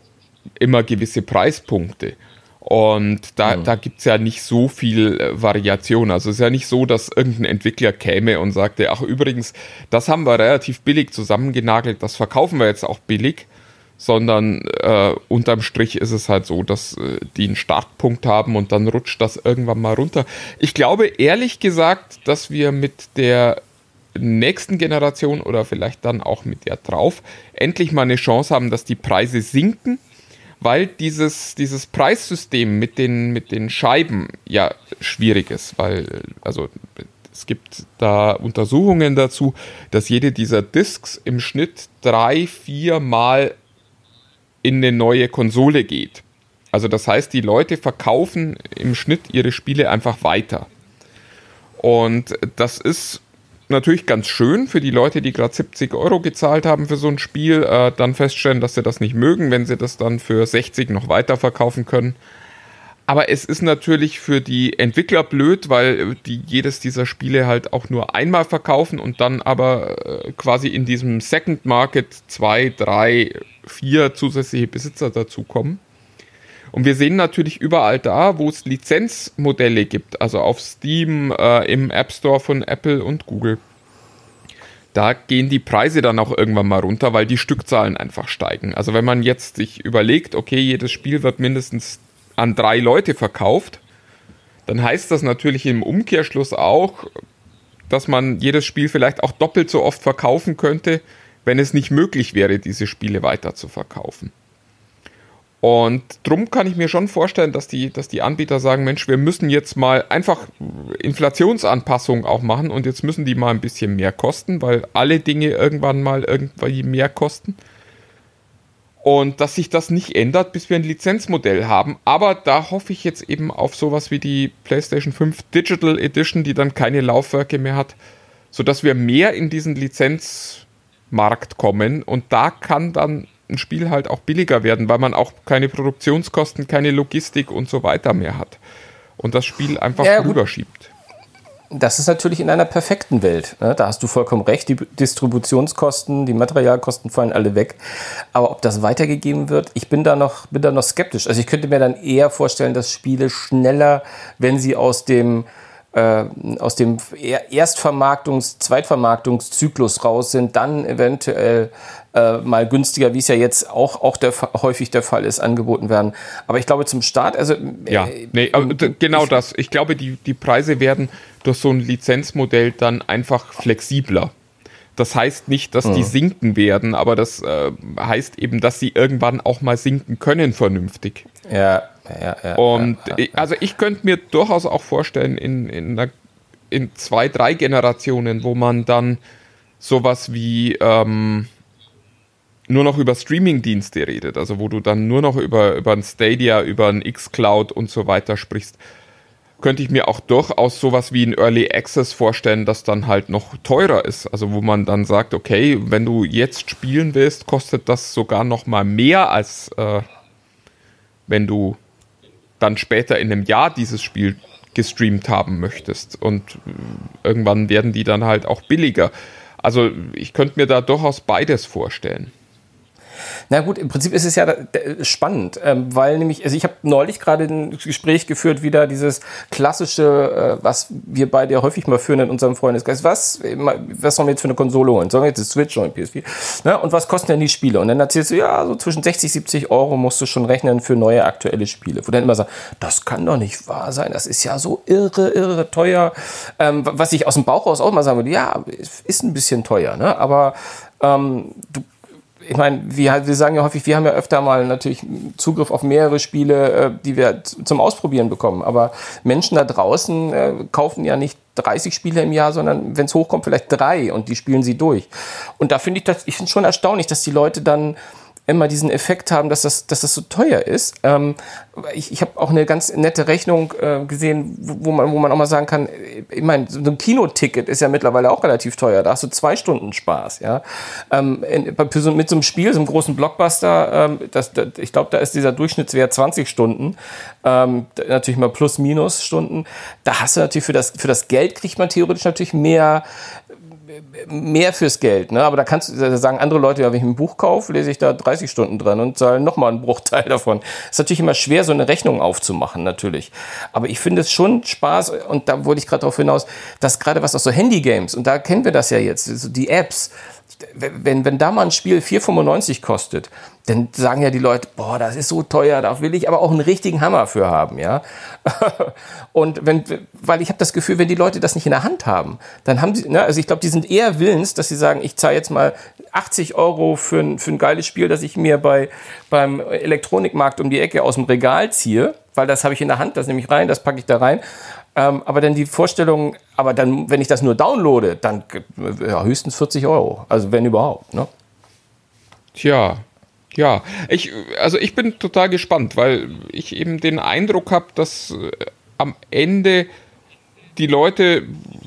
immer gewisse Preispunkte. Und da, mhm. da gibt es ja nicht so viel äh, Variation. Also es ist ja nicht so, dass irgendein Entwickler käme und sagte, ach übrigens, das haben wir relativ billig zusammengenagelt, das verkaufen wir jetzt auch billig, sondern äh, unterm Strich ist es halt so, dass äh, die einen Startpunkt haben und dann rutscht das irgendwann mal runter. Ich glaube ehrlich gesagt, dass wir mit der nächsten Generation oder vielleicht dann auch mit der drauf endlich mal eine Chance haben, dass die Preise sinken weil dieses, dieses Preissystem mit den, mit den Scheiben ja schwierig ist, weil also es gibt da Untersuchungen dazu, dass jede dieser Discs im Schnitt drei, vier Mal in eine neue Konsole geht. Also das heißt, die Leute verkaufen im Schnitt ihre Spiele einfach weiter. Und das ist natürlich ganz schön für die Leute, die gerade 70 Euro gezahlt haben für so ein Spiel, äh, dann feststellen, dass sie das nicht mögen, wenn sie das dann für 60 noch weiterverkaufen können. Aber es ist natürlich für die Entwickler blöd, weil die jedes dieser Spiele halt auch nur einmal verkaufen und dann aber äh, quasi in diesem Second Market zwei, drei, vier zusätzliche Besitzer dazukommen. Und wir sehen natürlich überall da, wo es Lizenzmodelle gibt, also auf Steam, äh, im App Store von Apple und Google. Da gehen die Preise dann auch irgendwann mal runter, weil die Stückzahlen einfach steigen. Also wenn man jetzt sich überlegt, okay, jedes Spiel wird mindestens an drei Leute verkauft, dann heißt das natürlich im Umkehrschluss auch, dass man jedes Spiel vielleicht auch doppelt so oft verkaufen könnte, wenn es nicht möglich wäre, diese Spiele weiter zu verkaufen. Und drum kann ich mir schon vorstellen, dass die, dass die Anbieter sagen, Mensch, wir müssen jetzt mal einfach Inflationsanpassungen auch machen und jetzt müssen die mal ein bisschen mehr kosten, weil alle Dinge irgendwann mal irgendwie mehr kosten. Und dass sich das nicht ändert, bis wir ein Lizenzmodell haben. Aber da hoffe ich jetzt eben auf sowas wie die PlayStation 5 Digital Edition, die dann keine Laufwerke mehr hat, sodass wir mehr in diesen Lizenzmarkt kommen. Und da kann dann ein Spiel halt auch billiger werden, weil man auch keine Produktionskosten, keine Logistik und so weiter mehr hat. Und das Spiel einfach ja, rüberschiebt. Das ist natürlich in einer perfekten Welt. Ne? Da hast du vollkommen recht. Die Distributionskosten, die Materialkosten fallen alle weg. Aber ob das weitergegeben wird, ich bin da noch, bin da noch skeptisch. Also ich könnte mir dann eher vorstellen, dass Spiele schneller, wenn sie aus dem äh, aus dem Erstvermarktungs-, Zweitvermarktungszyklus raus sind, dann eventuell äh, mal günstiger, wie es ja jetzt auch, auch der, häufig der Fall ist, angeboten werden. Aber ich glaube zum Start, also. Ja, äh, nee, genau ich, das. Ich glaube, die, die Preise werden durch so ein Lizenzmodell dann einfach flexibler. Das heißt nicht, dass die hm. sinken werden, aber das äh, heißt eben, dass sie irgendwann auch mal sinken können vernünftig. Ja, ja, ja. Und ja, also ich könnte mir durchaus auch vorstellen, in, in, einer, in zwei, drei Generationen, wo man dann sowas wie ähm, nur noch über Streaming-Dienste redet, also wo du dann nur noch über, über ein Stadia, über ein X-Cloud und so weiter sprichst, könnte ich mir auch durchaus sowas wie ein Early Access vorstellen, das dann halt noch teurer ist. Also wo man dann sagt, okay, wenn du jetzt spielen willst, kostet das sogar noch mal mehr als äh, wenn du dann später in einem Jahr dieses Spiel gestreamt haben möchtest. Und äh, irgendwann werden die dann halt auch billiger. Also ich könnte mir da durchaus beides vorstellen. Na gut, im Prinzip ist es ja spannend, ähm, weil nämlich, also ich habe neulich gerade ein Gespräch geführt, wieder dieses klassische, äh, was wir beide ja häufig mal führen in unserem Freundeskreis. Was, was sollen wir jetzt für eine Konsole holen? Sollen wir jetzt eine Switch oder eine PS4? Na, und was kosten denn die Spiele? Und dann erzählst du, ja, so zwischen 60, 70 Euro musst du schon rechnen für neue aktuelle Spiele. Wo dann immer sagt, das kann doch nicht wahr sein, das ist ja so irre, irre teuer. Ähm, was ich aus dem Bauch raus auch mal sagen würde, ja, ist ein bisschen teuer, ne? aber ähm, du ich meine, wir, wir sagen ja häufig, wir haben ja öfter mal natürlich Zugriff auf mehrere Spiele, äh, die wir zum Ausprobieren bekommen. Aber Menschen da draußen äh, kaufen ja nicht 30 Spiele im Jahr, sondern wenn es hochkommt, vielleicht drei und die spielen sie durch. Und da finde ich das, ich finde schon erstaunlich, dass die Leute dann immer diesen Effekt haben, dass das, dass das so teuer ist. Ähm, ich ich habe auch eine ganz nette Rechnung äh, gesehen, wo, man, wo man auch mal sagen kann, ich meine, so ein Kinoticket ist ja mittlerweile auch relativ teuer. Da hast du zwei Stunden Spaß. Ja? Ähm, in, mit so einem Spiel, so einem großen Blockbuster, ähm, das, das, ich glaube, da ist dieser Durchschnittswert 20 Stunden. Ähm, natürlich mal plus minus Stunden. Da hast du natürlich für das, für das Geld kriegt man theoretisch natürlich mehr mehr fürs Geld. Ne? Aber da kannst du sagen andere Leute, ja, wenn ich ein Buch kaufe, lese ich da 30 Stunden dran und zahle nochmal einen Bruchteil davon. ist natürlich immer schwer, so eine Rechnung aufzumachen, natürlich. Aber ich finde es schon Spaß, und da wollte ich gerade darauf hinaus, dass gerade was auch so Handy-Games, und da kennen wir das ja jetzt, so die Apps, wenn, wenn da mal ein Spiel 4,95 kostet, dann sagen ja die Leute, boah, das ist so teuer, da will ich aber auch einen richtigen Hammer für haben, ja. Und wenn, weil ich habe das Gefühl, wenn die Leute das nicht in der Hand haben, dann haben sie, ne, also ich glaube, die sind eher willens, dass sie sagen, ich zahle jetzt mal 80 Euro für ein, für ein geiles Spiel, das ich mir bei, beim Elektronikmarkt um die Ecke aus dem Regal ziehe, weil das habe ich in der Hand, das nehme ich rein, das packe ich da rein. Ähm, aber dann die Vorstellung, aber dann, wenn ich das nur downloade, dann ja, höchstens 40 Euro. Also wenn überhaupt. Ne? Tja, ja. Ich, also ich bin total gespannt, weil ich eben den Eindruck habe, dass äh, am Ende die Leute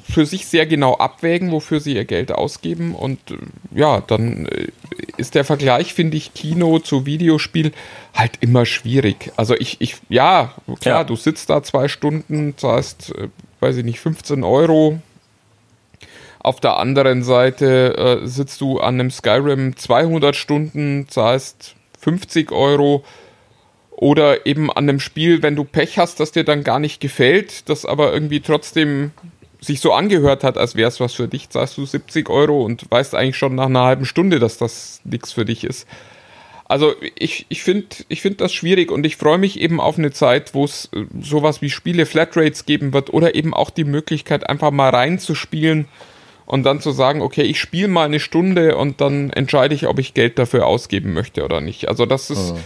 für sich sehr genau abwägen, wofür sie ihr Geld ausgeben. Und äh, ja, dann äh, ist der Vergleich, finde ich, Kino zu Videospiel halt immer schwierig. Also ich, ich ja, klar, ja. du sitzt da zwei Stunden, zahlst, weiß ich nicht, 15 Euro. Auf der anderen Seite äh, sitzt du an einem Skyrim 200 Stunden, zahlst 50 Euro oder eben an einem Spiel, wenn du Pech hast, das dir dann gar nicht gefällt, das aber irgendwie trotzdem sich so angehört hat, als wäre es was für dich, zahlst du 70 Euro und weißt eigentlich schon nach einer halben Stunde, dass das nichts für dich ist. Also ich, ich finde ich find das schwierig und ich freue mich eben auf eine Zeit, wo es äh, sowas wie Spiele Flatrates geben wird oder eben auch die Möglichkeit, einfach mal reinzuspielen und dann zu sagen, okay, ich spiele mal eine Stunde und dann entscheide ich, ob ich Geld dafür ausgeben möchte oder nicht. Also das ist, oh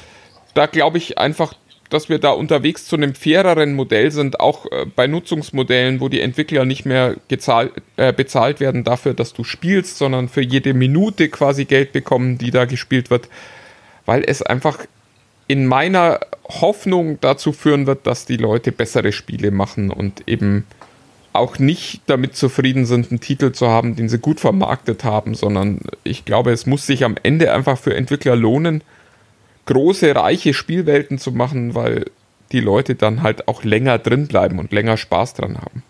da glaube ich einfach, dass wir da unterwegs zu einem faireren Modell sind, auch äh, bei Nutzungsmodellen, wo die Entwickler nicht mehr gezahlt, äh, bezahlt werden dafür, dass du spielst, sondern für jede Minute quasi Geld bekommen, die da gespielt wird, weil es einfach in meiner Hoffnung dazu führen wird, dass die Leute bessere Spiele machen und eben auch nicht damit zufrieden sind, einen Titel zu haben, den sie gut vermarktet haben, sondern ich glaube, es muss sich am Ende einfach für Entwickler lohnen, große, reiche Spielwelten zu machen, weil die Leute dann halt auch länger drin bleiben und länger Spaß dran haben.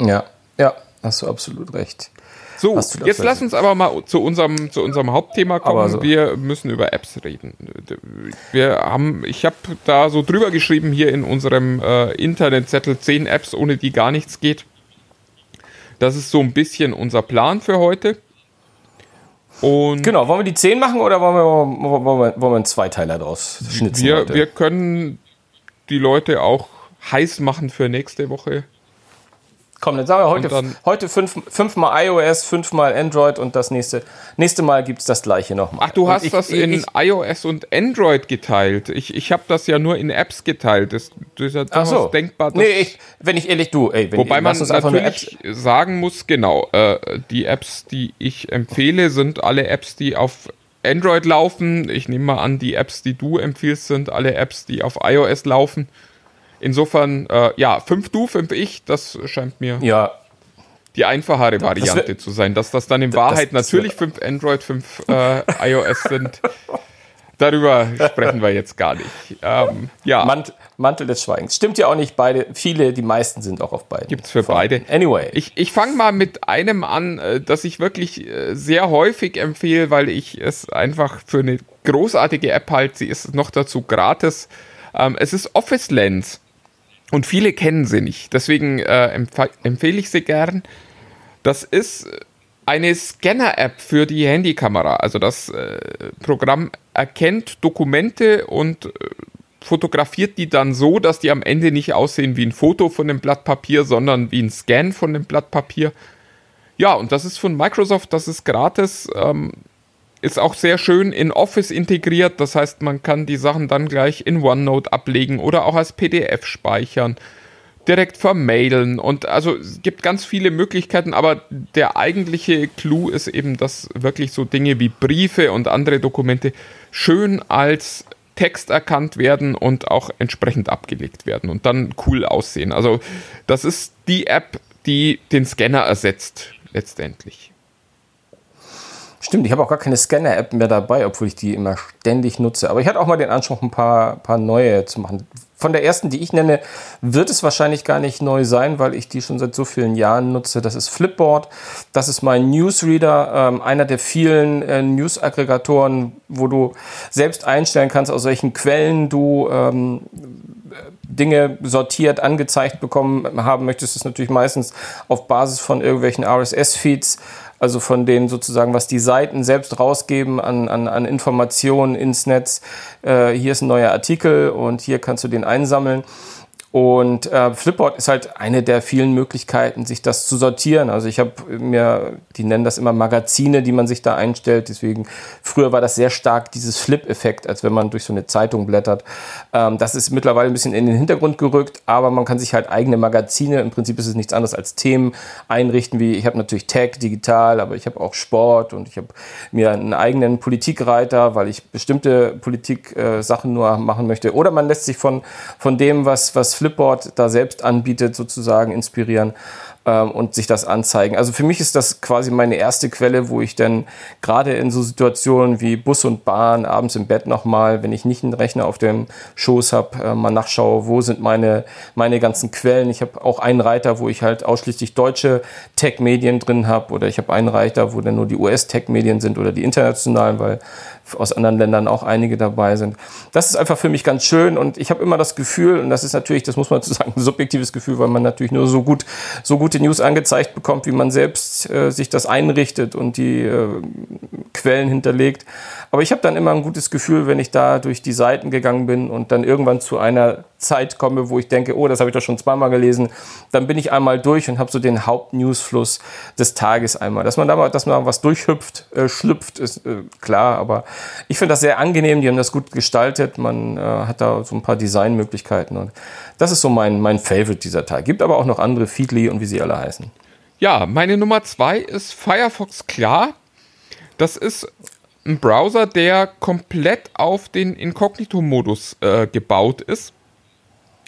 Ja, ja, hast du absolut recht. So, jetzt lass uns aber mal zu unserem, zu unserem Hauptthema kommen. So. Wir müssen über Apps reden. Wir haben, ich habe da so drüber geschrieben hier in unserem äh, Internetzettel 10 Apps, ohne die gar nichts geht. Das ist so ein bisschen unser Plan für heute. Und genau, wollen wir die 10 machen oder wollen wir, wollen wir, wollen wir einen Zweiteiler draus schnitzen? Wir, wir können die Leute auch heiß machen für nächste Woche. Komm, dann sagen wir heute, heute fünf, fünfmal iOS, fünfmal Android und das nächste, nächste Mal gibt es das gleiche nochmal. Ach, du hast ich, das in ich, iOS und Android geteilt. Ich, ich habe das ja nur in Apps geteilt. Das, das ist ja Ach so. denkbar. Nee, ich, wenn ich ehrlich, du, ey, wenn Wobei man natürlich sagen muss, genau, äh, die Apps, die ich empfehle, sind alle Apps, die auf Android laufen. Ich nehme mal an, die Apps, die du empfiehlst, sind alle Apps, die auf iOS laufen. Insofern, äh, ja, 5 du, 5 ich, das scheint mir ja. die einfachere Variante zu sein. Dass das dann in Wahrheit das, das natürlich 5 Android, 5 äh, iOS sind. Darüber sprechen wir jetzt gar nicht. Ähm, ja. Mant Mantel des Schweigens. Stimmt ja auch nicht beide. Viele, die meisten sind auch auf beiden. Gibt es für beide. Anyway. Ich, ich fange mal mit einem an, äh, das ich wirklich äh, sehr häufig empfehle, weil ich es einfach für eine großartige App halte. Sie ist noch dazu gratis. Ähm, es ist Office Lens. Und viele kennen sie nicht. Deswegen äh, empf empfehle ich sie gern. Das ist eine Scanner-App für die Handykamera. Also das äh, Programm erkennt Dokumente und äh, fotografiert die dann so, dass die am Ende nicht aussehen wie ein Foto von dem Blatt Papier, sondern wie ein Scan von dem Blatt Papier. Ja, und das ist von Microsoft, das ist gratis. Ähm, ist auch sehr schön in Office integriert. Das heißt, man kann die Sachen dann gleich in OneNote ablegen oder auch als PDF speichern. direkt vermailen und also es gibt ganz viele Möglichkeiten, aber der eigentliche Clou ist eben, dass wirklich so Dinge wie Briefe und andere Dokumente schön als Text erkannt werden und auch entsprechend abgelegt werden und dann cool aussehen. Also das ist die App, die den Scanner ersetzt letztendlich. Stimmt, ich habe auch gar keine Scanner-App mehr dabei, obwohl ich die immer ständig nutze. Aber ich hatte auch mal den Anspruch, ein paar, paar neue zu machen. Von der ersten, die ich nenne, wird es wahrscheinlich gar nicht neu sein, weil ich die schon seit so vielen Jahren nutze. Das ist Flipboard. Das ist mein Newsreader, ähm, einer der vielen äh, News-Aggregatoren, wo du selbst einstellen kannst, aus welchen Quellen du ähm, Dinge sortiert angezeigt bekommen haben möchtest. Das ist natürlich meistens auf Basis von irgendwelchen RSS-Feeds also von denen sozusagen, was die Seiten selbst rausgeben an, an, an Informationen ins Netz. Äh, hier ist ein neuer Artikel und hier kannst du den einsammeln. Und äh, Flipboard ist halt eine der vielen Möglichkeiten, sich das zu sortieren. Also ich habe mir, die nennen das immer Magazine, die man sich da einstellt. Deswegen, früher war das sehr stark dieses Flip-Effekt, als wenn man durch so eine Zeitung blättert. Ähm, das ist mittlerweile ein bisschen in den Hintergrund gerückt, aber man kann sich halt eigene Magazine, im Prinzip ist es nichts anderes als Themen einrichten, wie ich habe natürlich Tech, digital, aber ich habe auch Sport und ich habe mir einen eigenen Politikreiter, weil ich bestimmte Politik-Sachen äh, nur machen möchte. Oder man lässt sich von, von dem, was, was Flipboard da selbst anbietet, sozusagen inspirieren ähm, und sich das anzeigen. Also für mich ist das quasi meine erste Quelle, wo ich dann gerade in so Situationen wie Bus und Bahn, abends im Bett nochmal, wenn ich nicht einen Rechner auf dem Schoß habe, äh, mal nachschaue, wo sind meine, meine ganzen Quellen. Ich habe auch einen Reiter, wo ich halt ausschließlich deutsche Tech-Medien drin habe oder ich habe einen Reiter, wo dann nur die US-Tech-Medien sind oder die internationalen, weil aus anderen Ländern auch einige dabei sind. Das ist einfach für mich ganz schön und ich habe immer das Gefühl, und das ist natürlich, das muss man zu sagen, ein subjektives Gefühl, weil man natürlich nur so gut, so gute News angezeigt bekommt, wie man selbst äh, sich das einrichtet und die äh, Quellen hinterlegt. Aber ich habe dann immer ein gutes Gefühl, wenn ich da durch die Seiten gegangen bin und dann irgendwann zu einer Zeit komme, wo ich denke, oh, das habe ich doch schon zweimal gelesen, dann bin ich einmal durch und habe so den Hauptnewsfluss des Tages einmal. Dass man da mal, dass man was durchhüpft, äh, schlüpft, ist äh, klar, aber ich finde das sehr angenehm, die haben das gut gestaltet, man äh, hat da so ein paar Designmöglichkeiten und das ist so mein, mein Favorite dieser Tag. Gibt aber auch noch andere, Feedly und wie sie alle heißen. Ja, meine Nummer zwei ist Firefox Klar. Das ist ein Browser, der komplett auf den Inkognito-Modus äh, gebaut ist.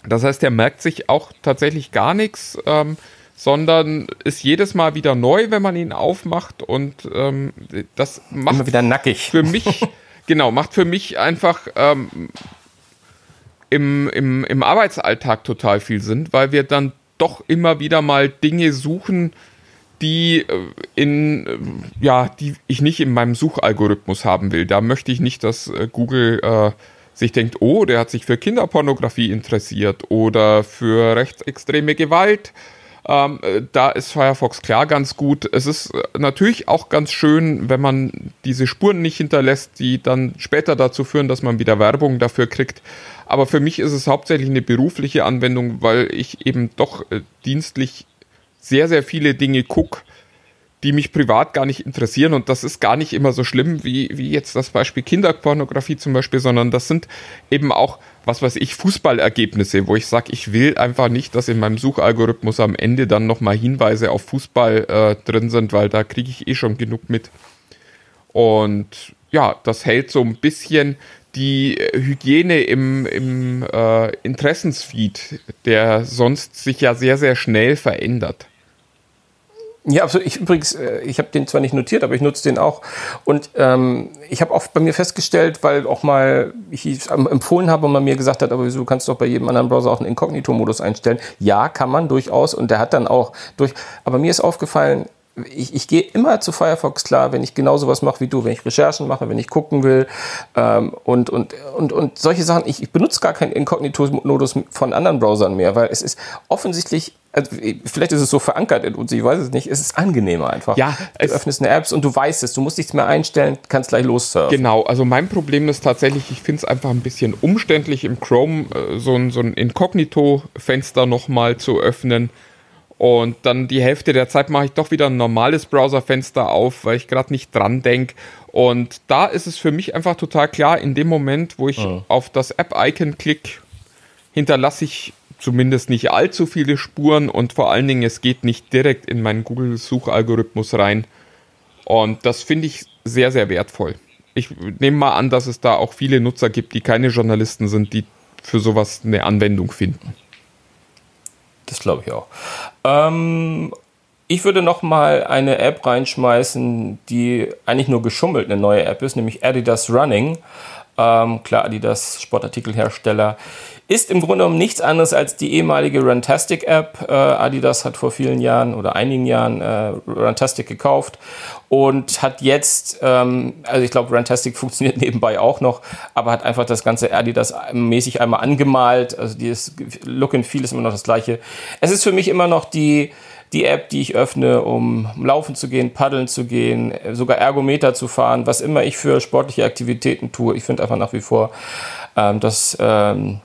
Das heißt, der merkt sich auch tatsächlich gar nichts, ähm, sondern ist jedes Mal wieder neu, wenn man ihn aufmacht und ähm, das macht Immer wieder nackig. für mich genau macht für mich einfach ähm, im, im, im Arbeitsalltag total viel Sinn, weil wir dann doch immer wieder mal Dinge suchen, die äh, in äh, ja, die ich nicht in meinem Suchalgorithmus haben will. Da möchte ich nicht, dass äh, Google äh, sich denkt, oh, der hat sich für Kinderpornografie interessiert oder für rechtsextreme Gewalt. Ähm, da ist Firefox klar ganz gut. Es ist natürlich auch ganz schön, wenn man diese Spuren nicht hinterlässt, die dann später dazu führen, dass man wieder Werbung dafür kriegt. Aber für mich ist es hauptsächlich eine berufliche Anwendung, weil ich eben doch äh, dienstlich sehr, sehr viele Dinge gucke, die mich privat gar nicht interessieren. Und das ist gar nicht immer so schlimm wie, wie jetzt das Beispiel Kinderpornografie zum Beispiel, sondern das sind eben auch, was weiß ich, Fußballergebnisse, wo ich sage, ich will einfach nicht, dass in meinem Suchalgorithmus am Ende dann nochmal Hinweise auf Fußball äh, drin sind, weil da kriege ich eh schon genug mit. Und ja, das hält so ein bisschen die Hygiene im, im äh, Interessensfeed, der sonst sich ja sehr, sehr schnell verändert. Ja, absolut. Ich übrigens, äh, ich habe den zwar nicht notiert, aber ich nutze den auch. Und ähm, ich habe auch bei mir festgestellt, weil auch mal ich empfohlen habe und man mir gesagt hat, aber wieso, du kannst doch bei jedem anderen Browser auch einen Inkognito-Modus einstellen. Ja, kann man durchaus. Und der hat dann auch durch. Aber mir ist aufgefallen, ich, ich gehe immer zu Firefox klar, wenn ich genau sowas mache wie du, wenn ich Recherchen mache, wenn ich gucken will ähm, und, und, und, und solche Sachen. Ich, ich benutze gar keinen Inkognito-Modus von anderen Browsern mehr, weil es ist offensichtlich also vielleicht ist es so verankert in uns, ich weiß es nicht, es ist angenehmer einfach. Ja, du öffnest eine App und du weißt es, du musst nichts mehr einstellen, kannst gleich lossurfen. Genau, also mein Problem ist tatsächlich, ich finde es einfach ein bisschen umständlich im Chrome äh, so ein, so ein Inkognito-Fenster nochmal zu öffnen und dann die Hälfte der Zeit mache ich doch wieder ein normales Browserfenster auf, weil ich gerade nicht dran denke. Und da ist es für mich einfach total klar, in dem Moment, wo ich oh. auf das App-Icon klicke, hinterlasse ich zumindest nicht allzu viele Spuren und vor allen Dingen, es geht nicht direkt in meinen Google-Suchalgorithmus rein. Und das finde ich sehr, sehr wertvoll. Ich nehme mal an, dass es da auch viele Nutzer gibt, die keine Journalisten sind, die für sowas eine Anwendung finden. Das glaube ich auch. Ähm, ich würde noch mal eine App reinschmeißen, die eigentlich nur geschummelt eine neue App ist, nämlich Adidas Running. Ähm, klar, Adidas Sportartikelhersteller ist im Grunde genommen nichts anderes als die ehemalige Runtastic App. Äh, Adidas hat vor vielen Jahren oder einigen Jahren äh, Runtastic gekauft und hat jetzt, ähm, also ich glaube, Runtastic funktioniert nebenbei auch noch, aber hat einfach das ganze Adidas mäßig einmal angemalt. Also dieses Look and Feel ist immer noch das gleiche. Es ist für mich immer noch die die App, die ich öffne, um laufen zu gehen, paddeln zu gehen, sogar Ergometer zu fahren, was immer ich für sportliche Aktivitäten tue. Ich finde einfach nach wie vor, ähm, dass ähm,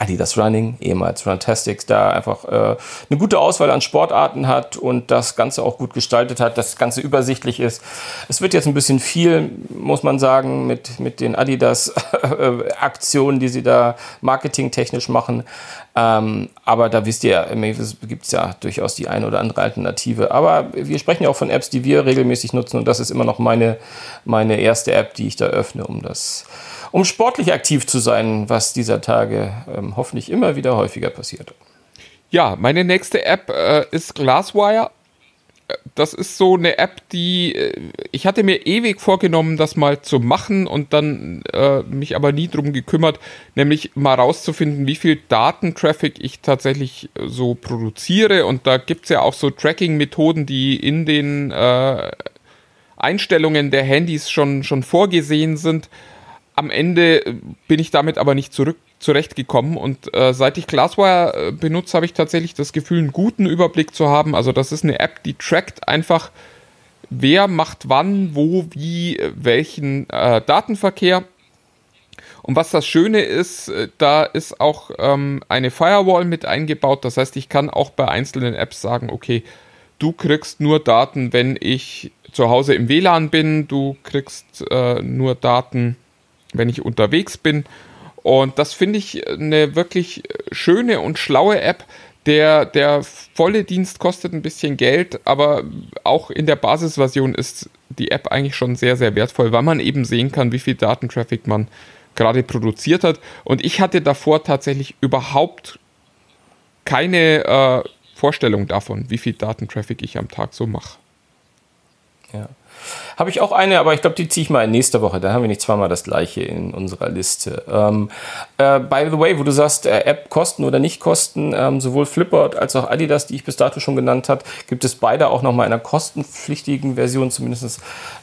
Adidas Running, ehemals Runtastics, da einfach äh, eine gute Auswahl an Sportarten hat und das Ganze auch gut gestaltet hat, das Ganze übersichtlich ist. Es wird jetzt ein bisschen viel, muss man sagen, mit, mit den Adidas-Aktionen, die sie da marketingtechnisch machen. Ähm, aber da wisst ihr, gibt es ja durchaus die eine oder andere Alternative. Aber wir sprechen ja auch von Apps, die wir regelmäßig nutzen und das ist immer noch meine, meine erste App, die ich da öffne, um das um sportlich aktiv zu sein, was dieser Tage ähm, hoffentlich immer wieder häufiger passiert. Ja, meine nächste App äh, ist Glasswire. Das ist so eine App, die äh, ich hatte mir ewig vorgenommen, das mal zu machen und dann äh, mich aber nie drum gekümmert, nämlich mal rauszufinden, wie viel Datentraffic ich tatsächlich äh, so produziere. Und da gibt es ja auch so Tracking-Methoden, die in den äh, Einstellungen der Handys schon, schon vorgesehen sind am Ende bin ich damit aber nicht zurück zurechtgekommen und äh, seit ich Glasswire äh, benutze, habe ich tatsächlich das Gefühl, einen guten Überblick zu haben. Also das ist eine App, die trackt einfach, wer macht wann, wo, wie, äh, welchen äh, Datenverkehr. Und was das Schöne ist, äh, da ist auch ähm, eine Firewall mit eingebaut. Das heißt, ich kann auch bei einzelnen Apps sagen, okay, du kriegst nur Daten, wenn ich zu Hause im WLAN bin, du kriegst nur Daten, wenn ich unterwegs bin. Und das finde ich eine wirklich schöne und schlaue App. Der, der volle Dienst kostet ein bisschen Geld, aber auch in der Basisversion ist die App eigentlich schon sehr, sehr wertvoll, weil man eben sehen kann, wie viel Datentraffic man gerade produziert hat. Und ich hatte davor tatsächlich überhaupt keine äh, Vorstellung davon, wie viel Datentraffic ich am Tag so mache. Habe ich auch eine, aber ich glaube, die ziehe ich mal in nächste Woche. Da haben wir nicht zweimal das gleiche in unserer Liste. Ähm, äh, by the way, wo du sagst, äh, App kosten oder nicht kosten, ähm, sowohl Flipboard als auch Adidas, die ich bis dato schon genannt habe, gibt es beide auch noch mal in einer kostenpflichtigen Version, zumindest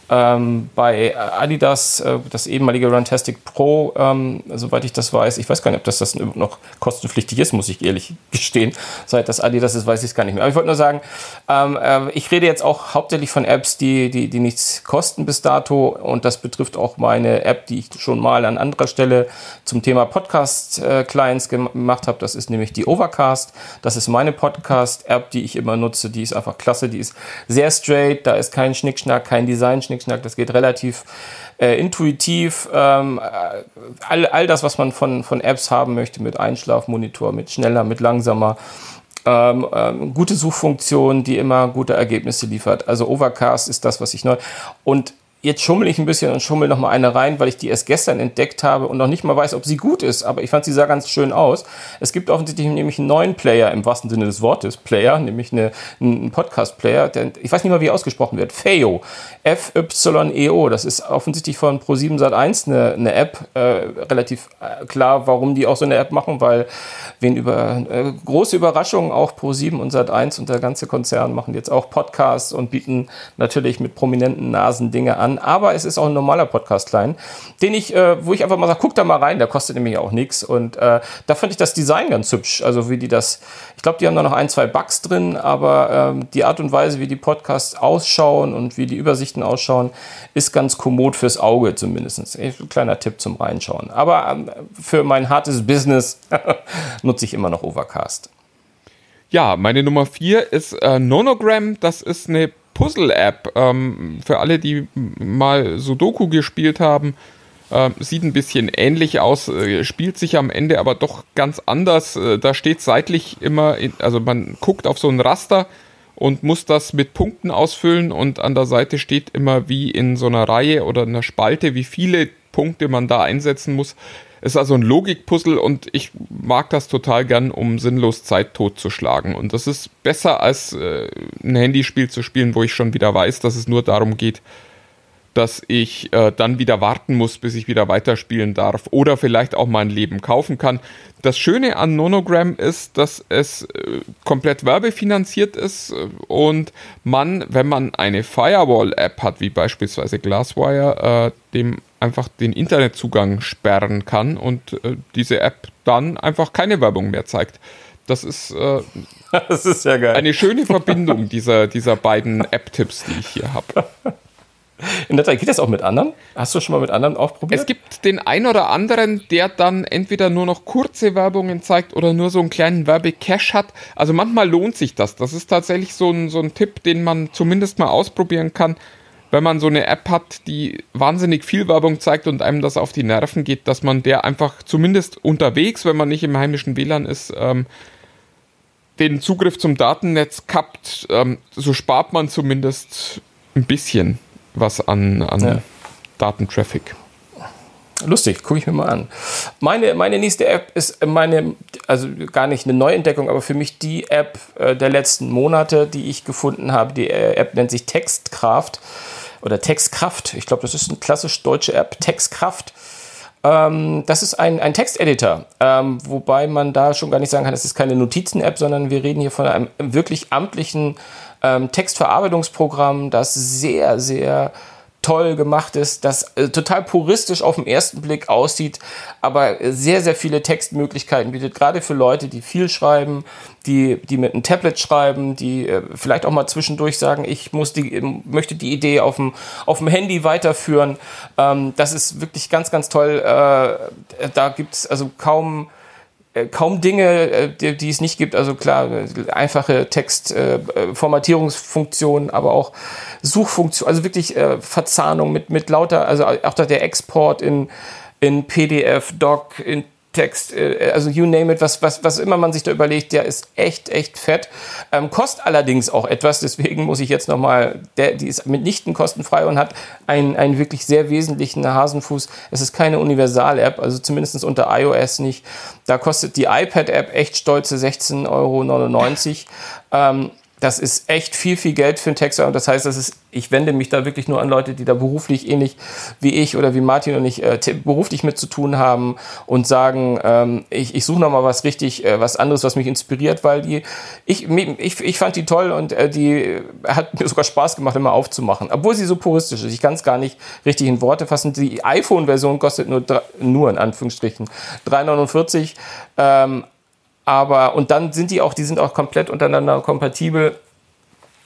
ähm, bei Adidas, äh, das ehemalige Runtastic Pro, ähm, soweit ich das weiß, ich weiß gar nicht, ob das, das noch kostenpflichtig ist, muss ich ehrlich gestehen. Seit das Adidas ist, weiß ich es gar nicht mehr. Aber ich wollte nur sagen, ähm, äh, ich rede jetzt auch hauptsächlich von Apps, die, die, die nichts kosten bis dato und das betrifft auch meine App, die ich schon mal an anderer Stelle zum Thema Podcast-Clients gemacht habe. Das ist nämlich die Overcast. Das ist meine Podcast-App, die ich immer nutze. Die ist einfach klasse, die ist sehr straight, da ist kein Schnickschnack, kein Design-Schnickschnack Schnickschnack, das geht relativ äh, intuitiv. Ähm, äh, all, all das, was man von, von Apps haben möchte, mit Einschlafmonitor, mit schneller, mit langsamer. Ähm, ähm, gute Suchfunktion, die immer gute Ergebnisse liefert. Also Overcast ist das, was ich neu. Und jetzt schummel ich ein bisschen und schummel noch mal eine rein, weil ich die erst gestern entdeckt habe und noch nicht mal weiß, ob sie gut ist. Aber ich fand, sie sah ganz schön aus. Es gibt offensichtlich nämlich einen neuen Player im wahrsten Sinne des Wortes. Player, nämlich eine, einen Podcast-Player. Ich weiß nicht mal, wie er ausgesprochen wird. Feo. F-Y-E-O. Das ist offensichtlich von Pro7 Sat1 eine, eine App. Äh, relativ äh, klar, warum die auch so eine App machen, weil wen über äh, große Überraschungen auch Pro7 und Sat1 und der ganze Konzern machen jetzt auch Podcasts und bieten natürlich mit prominenten Nasen Dinge an aber es ist auch ein normaler Podcast klein, den ich, äh, wo ich einfach mal sage, guck da mal rein, der kostet nämlich auch nichts und äh, da fand ich das Design ganz hübsch, also wie die das, ich glaube, die haben da noch ein, zwei Bugs drin, aber ähm, die Art und Weise, wie die Podcasts ausschauen und wie die Übersichten ausschauen, ist ganz kommod fürs Auge zumindest. Ein kleiner Tipp zum Reinschauen. Aber ähm, für mein hartes Business nutze ich immer noch Overcast. Ja, meine Nummer vier ist äh, Nonogram. Das ist eine Puzzle-App. Ähm, für alle, die mal Sudoku gespielt haben, Äh, sieht ein bisschen ähnlich aus, äh, spielt sich am Ende aber doch ganz anders. Äh, da steht seitlich immer, in, also man guckt auf so ein Raster und muss das mit Punkten ausfüllen und an der Seite steht immer wie in so einer Reihe oder einer Spalte, wie viele Punkte man da einsetzen muss. Es ist also ein Logikpuzzle und ich mag das total gern, um sinnlos Zeit totzuschlagen. Und das ist besser als äh, ein Handyspiel zu spielen, wo ich schon wieder weiß, dass es nur darum geht, dass ich äh, dann wieder warten muss, bis ich wieder weiterspielen darf oder vielleicht auch mein Leben kaufen kann. Das Schöne an Nonogram ist, dass es äh, komplett werbefinanziert ist äh, und man, wenn man eine Firewall-App hat, wie beispielsweise Glasswire, äh, dem einfach den Internetzugang sperren kann und äh, diese App dann einfach keine Werbung mehr zeigt. Das ist, äh, das ist ja geil. eine schöne Verbindung dieser, dieser beiden App-Tipps, die ich hier habe. In der Tat, geht das auch mit anderen? Hast du schon mal mit anderen auch probiert? Es gibt den einen oder anderen, der dann entweder nur noch kurze Werbungen zeigt oder nur so einen kleinen Werbecache hat. Also manchmal lohnt sich das. Das ist tatsächlich so ein, so ein Tipp, den man zumindest mal ausprobieren kann, wenn man so eine App hat, die wahnsinnig viel Werbung zeigt und einem das auf die Nerven geht, dass man der einfach zumindest unterwegs, wenn man nicht im heimischen WLAN ist, ähm, den Zugriff zum Datennetz kappt. Ähm, so spart man zumindest ein bisschen was an, an ja. Datentraffic. Lustig, gucke ich mir mal an. Meine, meine nächste App ist meine, also gar nicht eine Neuentdeckung, aber für mich die App äh, der letzten Monate, die ich gefunden habe. Die äh, App nennt sich Textkraft oder Textkraft. Ich glaube, das ist eine klassisch deutsche App, Textkraft. Ähm, das ist ein, ein Texteditor, ähm, wobei man da schon gar nicht sagen kann, es ist keine Notizen-App, sondern wir reden hier von einem wirklich amtlichen ähm, Textverarbeitungsprogramm, das sehr, sehr toll gemacht ist, das äh, total puristisch auf den ersten Blick aussieht, aber sehr, sehr viele Textmöglichkeiten bietet, gerade für Leute, die viel schreiben, die, die mit einem Tablet schreiben, die äh, vielleicht auch mal zwischendurch sagen, ich muss die, möchte die Idee auf dem, auf dem Handy weiterführen. Ähm, das ist wirklich ganz, ganz toll. Äh, da gibt es also kaum kaum Dinge, äh, die, die, es nicht gibt. Also klar, einfache Textformatierungsfunktionen, äh, aber auch Suchfunktionen, also wirklich äh, Verzahnung mit, mit lauter, also auch der Export in, in PDF, Doc, in Text, äh, also you name it, was, was, was immer man sich da überlegt, der ist echt, echt fett. Ähm, kostet allerdings auch etwas, deswegen muss ich jetzt nochmal, die ist mitnichten kostenfrei und hat einen, einen wirklich sehr wesentlichen Hasenfuß. Es ist keine Universal-App, also zumindest unter iOS nicht. Da kostet die iPad-App echt stolze 16,99 Euro. Ähm, das ist echt viel, viel Geld für einen Texter. Und das heißt, das ist, ich wende mich da wirklich nur an Leute, die da beruflich ähnlich wie ich oder wie Martin und ich äh, beruflich mit zu tun haben und sagen, ähm, ich, ich suche nochmal was richtig, äh, was anderes, was mich inspiriert, weil die, ich, ich, ich fand die toll und äh, die hat mir sogar Spaß gemacht, immer aufzumachen. Obwohl sie so puristisch ist. Ich kann es gar nicht richtig in Worte fassen. Die iPhone-Version kostet nur, nur in Anführungsstrichen 3,49. Ähm, aber, und dann sind die auch, die sind auch komplett untereinander kompatibel.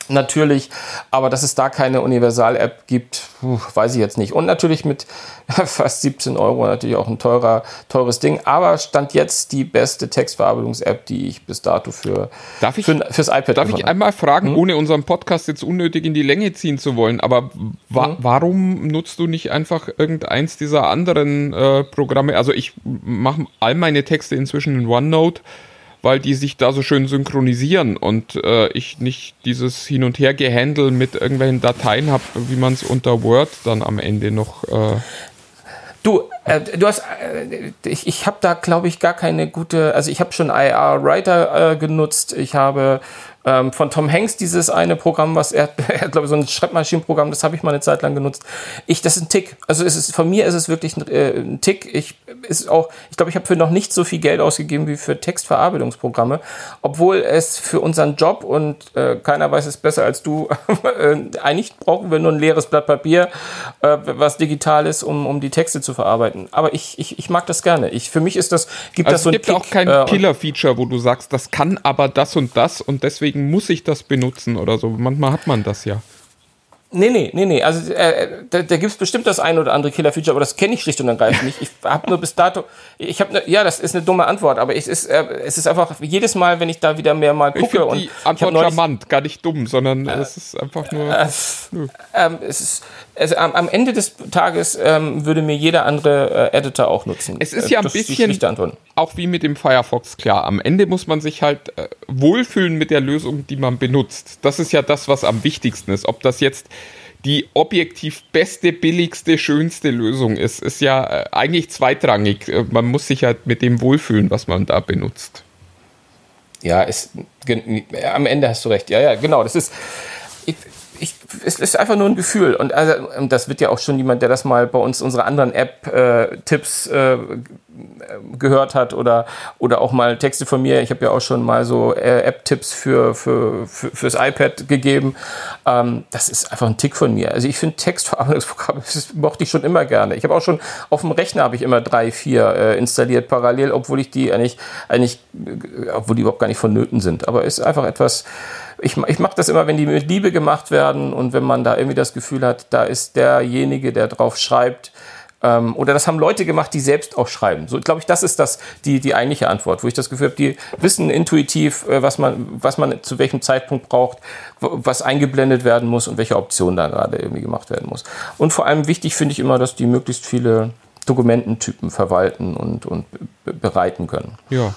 Natürlich, aber dass es da keine Universal-App gibt, weiß ich jetzt nicht. Und natürlich mit fast 17 Euro natürlich auch ein teurer, teures Ding. Aber stand jetzt die beste Textverarbeitungs-App, die ich bis dato für, darf ich, für, fürs iPad Darf ich einmal fragen, hm? ohne unseren Podcast jetzt unnötig in die Länge ziehen zu wollen, aber wa hm? warum nutzt du nicht einfach irgendeins dieser anderen äh, Programme? Also ich mache all meine Texte inzwischen in OneNote weil die sich da so schön synchronisieren und äh, ich nicht dieses Hin- und Her-Gehandle mit irgendwelchen Dateien habe, wie man es unter Word dann am Ende noch. Äh Du, äh, du hast, äh, ich, ich habe da glaube ich gar keine gute, also ich habe schon IR Writer äh, genutzt, ich habe ähm, von Tom Hanks dieses eine Programm, was er, er hat, glaube ich, so ein Schreibmaschinenprogramm, das habe ich mal eine Zeit lang genutzt. Ich, das ist ein Tick. Also es ist, von mir ist es wirklich ein, äh, ein Tick. Ich ist auch, ich glaube, ich habe für noch nicht so viel Geld ausgegeben wie für Textverarbeitungsprogramme, obwohl es für unseren Job und äh, keiner weiß es besser als du. äh, eigentlich brauchen wir nur ein leeres Blatt Papier, äh, was digital ist, um, um die Texte zu verarbeiten. Aber ich, ich, ich mag das gerne. Ich, für mich ist das, gibt also das so ein Es gibt Tick, auch kein äh, Killer-Feature, wo du sagst, das kann aber das und das und deswegen muss ich das benutzen oder so. Manchmal hat man das ja. Nee, nee, nee, nee. Also äh, da, da gibt es bestimmt das ein oder andere Killer-Feature, aber das kenne ich schlicht und ergreifend nicht. Ich habe nur bis dato, ich habe, ne, ja, das ist eine dumme Antwort, aber es ist, äh, es ist einfach jedes Mal, wenn ich da wieder mehr mal gucke ich und die Antwort neulich- charmant, gar nicht dumm, sondern es ist einfach nur. Äh, ähm, es ist, also am, am Ende des Tages ähm, würde mir jeder andere äh, Editor auch nutzen. Es ist Äh, ja ein bisschen auch wie mit dem Firefox klar. Am Ende muss man sich halt äh, wohlfühlen mit der Lösung, die man benutzt. Das ist ja das, was am wichtigsten ist. Ob das jetzt die objektiv beste, billigste, schönste Lösung ist, ist ja äh, eigentlich zweitrangig. Äh, Man muss sich halt mit dem wohlfühlen, was man da benutzt. Ja, ist, am Ende hast du recht. Ja, ja, genau. Das ist, ich, ich, es ist einfach nur ein Gefühl. Und also, das wird ja auch schon jemand, der das mal bei uns unsere anderen App-Tipps äh, gehört hat oder, oder auch mal Texte von mir. Ich habe ja auch schon mal so äh, App-Tipps für, für, für, fürs iPad gegeben. Ähm, das ist einfach ein Tick von mir. Also ich finde Textverarbeitungsprogramme, das mochte ich schon immer gerne. Ich habe auch schon auf dem Rechner habe ich immer drei, vier äh, installiert parallel, obwohl ich die eigentlich, eigentlich, äh, obwohl die überhaupt gar nicht vonnöten sind. Aber es ist einfach etwas, ich, ich mache das immer, wenn die mit Liebe gemacht werden und wenn man da irgendwie das Gefühl hat, da ist derjenige, der drauf schreibt, ähm, oder das haben Leute gemacht, die selbst auch schreiben. So glaube ich, das ist das die die eigentliche Antwort, wo ich das Gefühl habe, die wissen intuitiv, äh, was man was man zu welchem Zeitpunkt braucht, was eingeblendet werden muss und welche Option da gerade irgendwie gemacht werden muss. Und vor allem wichtig finde ich immer, dass die möglichst viele Dokumententypen verwalten und und be- bereiten können. Ja.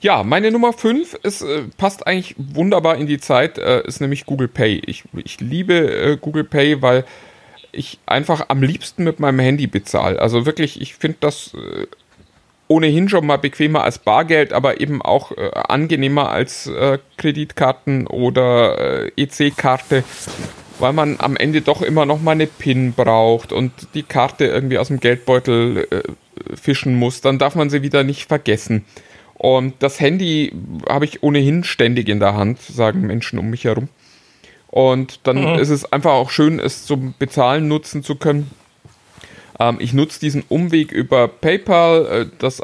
Ja, meine Nummer 5 ist, äh, passt eigentlich wunderbar in die Zeit, äh, ist nämlich Google Pay. Ich, ich liebe äh, Google Pay, weil ich einfach am liebsten mit meinem Handy bezahle. Also wirklich, ich finde das äh, ohnehin schon mal bequemer als Bargeld, aber eben auch äh, angenehmer als äh, Kreditkarten oder äh, EC-Karte, weil man am Ende doch immer noch mal eine PIN braucht und die Karte irgendwie aus dem Geldbeutel äh, fischen muss. Dann darf man sie wieder nicht vergessen. Und das Handy habe ich ohnehin ständig in der Hand, sagen Menschen um mich herum. Und dann ist es einfach auch schön, es zum Bezahlen nutzen zu können. Ähm, ich nutze diesen Umweg über PayPal, äh, das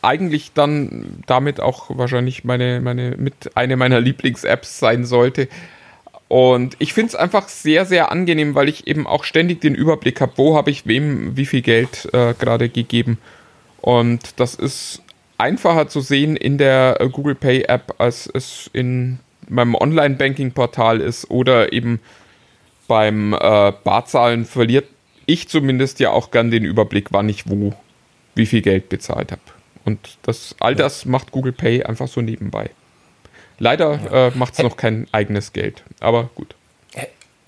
eigentlich dann damit auch wahrscheinlich meine, meine, mit eine meiner Lieblings-Apps sein sollte. Und ich finde es einfach sehr, sehr angenehm, weil ich eben auch ständig den Überblick habe, wo habe ich wem wie viel Geld äh, gerade gegeben. Und das ist einfacher zu sehen in der äh, Google Pay App, als es in meinem Online-Banking-Portal ist oder eben beim äh, Barzahlen verliert ich zumindest ja auch gern den Überblick, wann ich wo wie viel Geld bezahlt habe. Und das, all das macht Google Pay einfach so nebenbei. Leider äh, macht es noch kein eigenes Geld, aber gut.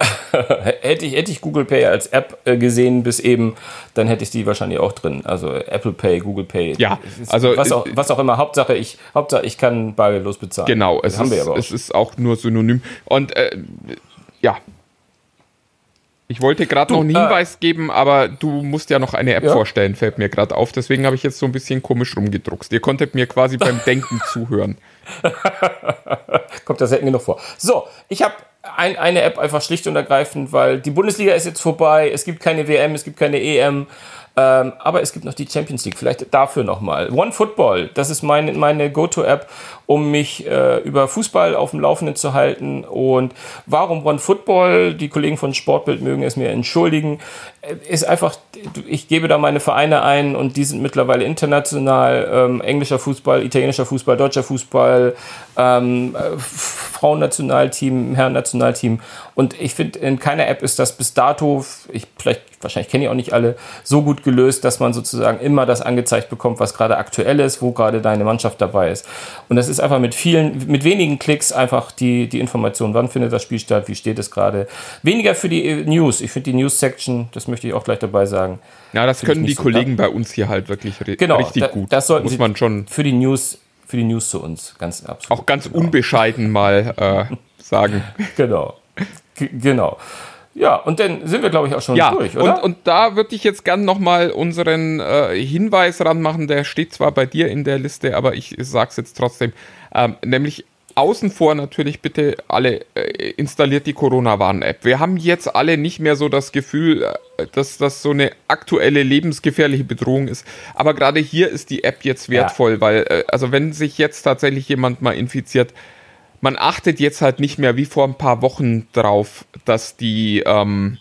hätte ich, hätte ich Google Pay als App äh, gesehen bis eben, dann hätte ich die wahrscheinlich auch drin. Also Apple Pay, Google Pay. Ja, also, was äh, auch, was auch immer. Hauptsache ich, Hauptsache ich kann bargeldlos bezahlen. Genau, das es, haben ist, wir aber auch. es ist auch nur synonym. Und äh, ja. Ich wollte gerade noch einen äh, Hinweis geben, aber du musst ja noch eine App Ja. vorstellen, fällt mir gerade auf. Deswegen habe ich jetzt so ein bisschen komisch rumgedruckst. Ihr konntet mir quasi beim Denken zuhören. Kommt da selten genug vor. So, ich habe ein, eine App einfach schlicht und ergreifend, weil die Bundesliga ist jetzt vorbei, es gibt keine WM, es gibt keine EM, ähm, aber es gibt noch die Champions League. Vielleicht dafür nochmal. One Football, das ist meine, meine Go-To-App, um mich äh, über Fußball auf dem Laufenden zu halten. Und warum One Football? Die Kollegen von Sportbild mögen es mir entschuldigen. Äh, Ist einfach, ich gebe da meine Vereine ein und die sind mittlerweile international. Ähm, englischer Fußball, italienischer Fußball, deutscher Fußball, ähm, äh, Frauennationalteam, Herrennationalteam. Und ich finde, in keiner App ist das bis dato, ich, vielleicht, wahrscheinlich kenne ich auch nicht alle, so gut gelöst, dass man sozusagen immer das angezeigt bekommt, was gerade aktuell ist, wo gerade deine Mannschaft dabei ist. Und das ist einfach mit vielen, mit wenigen Klicks einfach die, die Information, wann findet das Spiel statt, wie steht es gerade. Weniger für die äh, News. Ich finde die News-Section, das möchte ich auch gleich dabei sagen. Ja, das können die so. Kollegen bei uns hier halt wirklich Genau, richtig da, gut. das sollten Muss sie man schon für die News, für die News zu uns ganz absolut. auch ganz unbescheiden mal äh, sagen. Genau. G genau. Ja, und dann sind wir, glaube ich, auch schon Ja, durch, oder? und, und da würde ich jetzt gern nochmal unseren äh, Hinweis ranmachen, der steht zwar bei dir in der Liste, aber ich sag's jetzt trotzdem, ähm, nämlich außen vor natürlich bitte alle äh, installiert die Corona-Warn-App. Wir haben jetzt alle nicht mehr so das Gefühl, äh, dass das so eine aktuelle lebensgefährliche Bedrohung ist, aber gerade hier ist die App jetzt wertvoll, weil äh, also wenn sich jetzt tatsächlich jemand mal infiziert, man achtet jetzt halt nicht mehr wie vor ein paar Wochen drauf, dass die, ähm,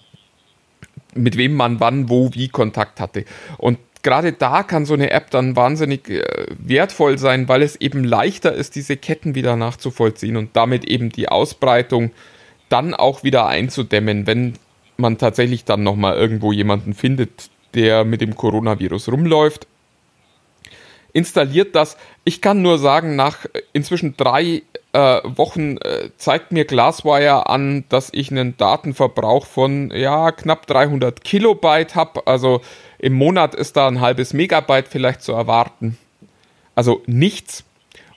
mit wem man wann, wo, wie Kontakt hatte. Und gerade da kann so eine App dann wahnsinnig äh, wertvoll sein, weil es eben leichter ist, diese Ketten wieder nachzuvollziehen und damit eben die Ausbreitung dann auch wieder einzudämmen, wenn man tatsächlich dann nochmal irgendwo jemanden findet, der mit dem Coronavirus rumläuft. Installiert das. Ich kann nur sagen, nach inzwischen drei äh, Wochen äh, zeigt mir Glasswire an, dass ich einen Datenverbrauch von ja, knapp 300 Kilobyte habe. Also im Monat ist da ein halbes Megabyte vielleicht zu erwarten. Also nichts.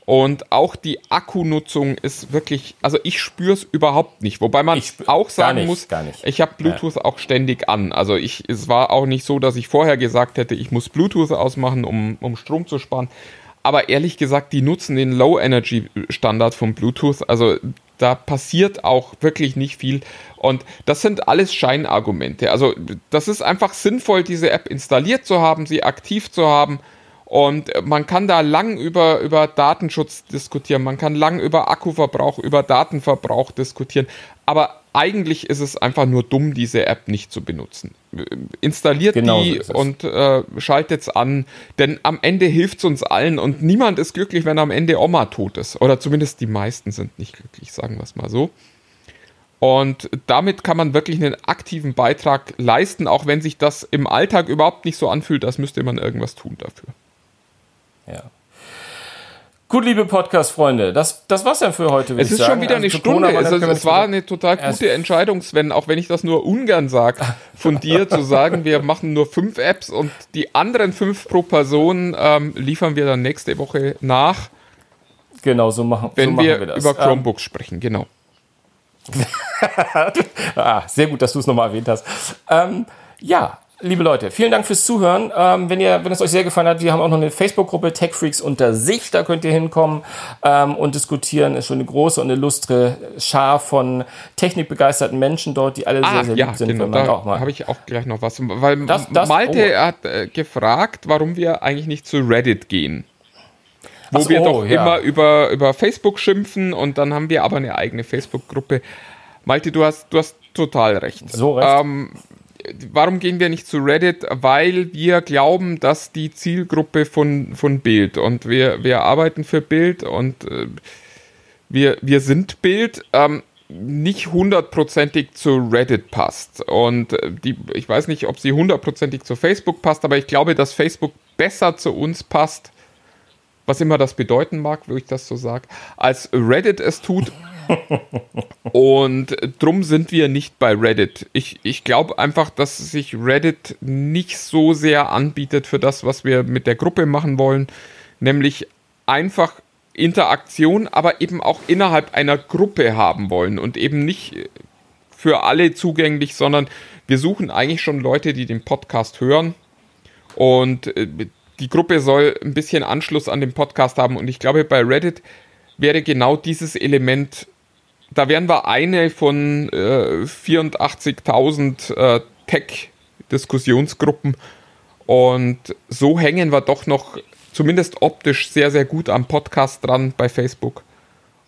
Und auch die Akkunutzung ist wirklich, also ich spüre es überhaupt nicht. Wobei man auch sagen nicht, muss, ich habe Bluetooth ja. auch ständig an. Also ich, es war auch nicht so, dass ich vorher gesagt hätte, ich muss Bluetooth ausmachen, um, um Strom zu sparen. Aber ehrlich gesagt, die nutzen den Low-Energy-Standard von Bluetooth. Also da passiert auch wirklich nicht viel. Und das sind alles Scheinargumente. Also das ist einfach sinnvoll, diese App installiert zu haben, sie aktiv zu haben und man kann da lang über, über Datenschutz diskutieren, man kann lang über Akkuverbrauch, über Datenverbrauch diskutieren. Aber eigentlich ist es einfach nur dumm, diese App nicht zu benutzen. Installiert genau die so und äh, schaltet es an, denn am Ende hilft es uns allen und niemand ist glücklich, wenn am Ende Oma tot ist. Oder zumindest die meisten sind nicht glücklich, sagen wir es mal so. Und damit kann man wirklich einen aktiven Beitrag leisten, auch wenn sich das im Alltag überhaupt nicht so anfühlt, als müsste man irgendwas tun dafür. Ja. Gut, liebe Podcast-Freunde, das, das war's dann für heute. Es ist sagen. schon wieder also eine Stunde. Es, es war eine total gute Entscheidung, Sven, auch wenn ich das nur ungern sage, von dir zu sagen, wir machen nur fünf Apps und die anderen fünf pro Person ähm, liefern wir dann nächste Woche nach. Genau, so machen, wenn so machen wir, wir das. über Chromebooks ähm, sprechen, genau. ah, sehr gut, dass du es nochmal erwähnt hast. Ähm, ja, liebe Leute, vielen Dank fürs Zuhören. Ähm, wenn, ihr, wenn es euch sehr gefallen hat, wir haben auch noch eine Facebook-Gruppe Tech Freaks unter sich. Da könnt ihr hinkommen ähm, und diskutieren. Ist schon eine große und illustre Schar von technikbegeisterten Menschen dort, die alle ah, sehr, sehr ja, lieb sind. Genau, da habe ich auch gleich noch was. Weil das, das, Malte oh. hat äh, gefragt, warum wir eigentlich nicht zu Reddit gehen. Wo so, wir doch ja. immer über, über Facebook schimpfen und dann haben wir aber eine eigene Facebook-Gruppe. Malte, du hast, du hast total recht. So recht. Ähm, warum gehen wir nicht zu Reddit? Weil wir glauben, dass die Zielgruppe von, von Bild und wir, wir arbeiten für Bild und äh, wir, wir sind Bild. Ähm, nicht hundertprozentig zu Reddit passt. Und äh, die, ich weiß nicht, ob sie hundertprozentig zu Facebook passt, aber ich glaube, dass Facebook besser zu uns passt, was immer das bedeuten mag, wo ich das so sage, als Reddit es tut. Und drum sind wir nicht bei Reddit. Ich, ich glaube einfach, dass sich Reddit nicht so sehr anbietet für das, was wir mit der Gruppe machen wollen. Nämlich einfach Interaktion, aber eben auch innerhalb einer Gruppe haben wollen und eben nicht für alle zugänglich, sondern wir suchen eigentlich schon Leute, die den Podcast hören. Und äh, die Gruppe soll ein bisschen Anschluss an den Podcast haben. Und ich glaube, bei Reddit wäre genau dieses Element da wären wir eine von äh, 84.000 äh, Tech-Diskussionsgruppen und so hängen wir doch noch zumindest optisch sehr, sehr gut am Podcast dran bei Facebook.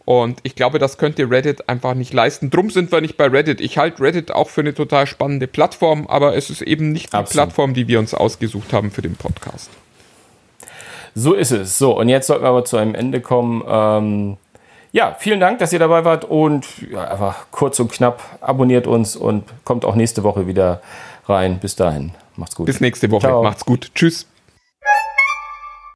Und ich glaube, das könnte Reddit einfach nicht leisten. Drum sind wir nicht bei Reddit. Ich halte Reddit auch für eine total spannende Plattform, aber es ist eben nicht die Absolut. Plattform, die wir uns ausgesucht haben für den Podcast. So ist es. So, und jetzt sollten wir aber zu einem Ende kommen. Ähm, ja, vielen Dank, dass ihr dabei wart und ja, einfach kurz und knapp abonniert uns und kommt auch nächste Woche wieder rein. Bis dahin, macht's gut. Bis nächste Woche, Ciao. macht's gut. Tschüss.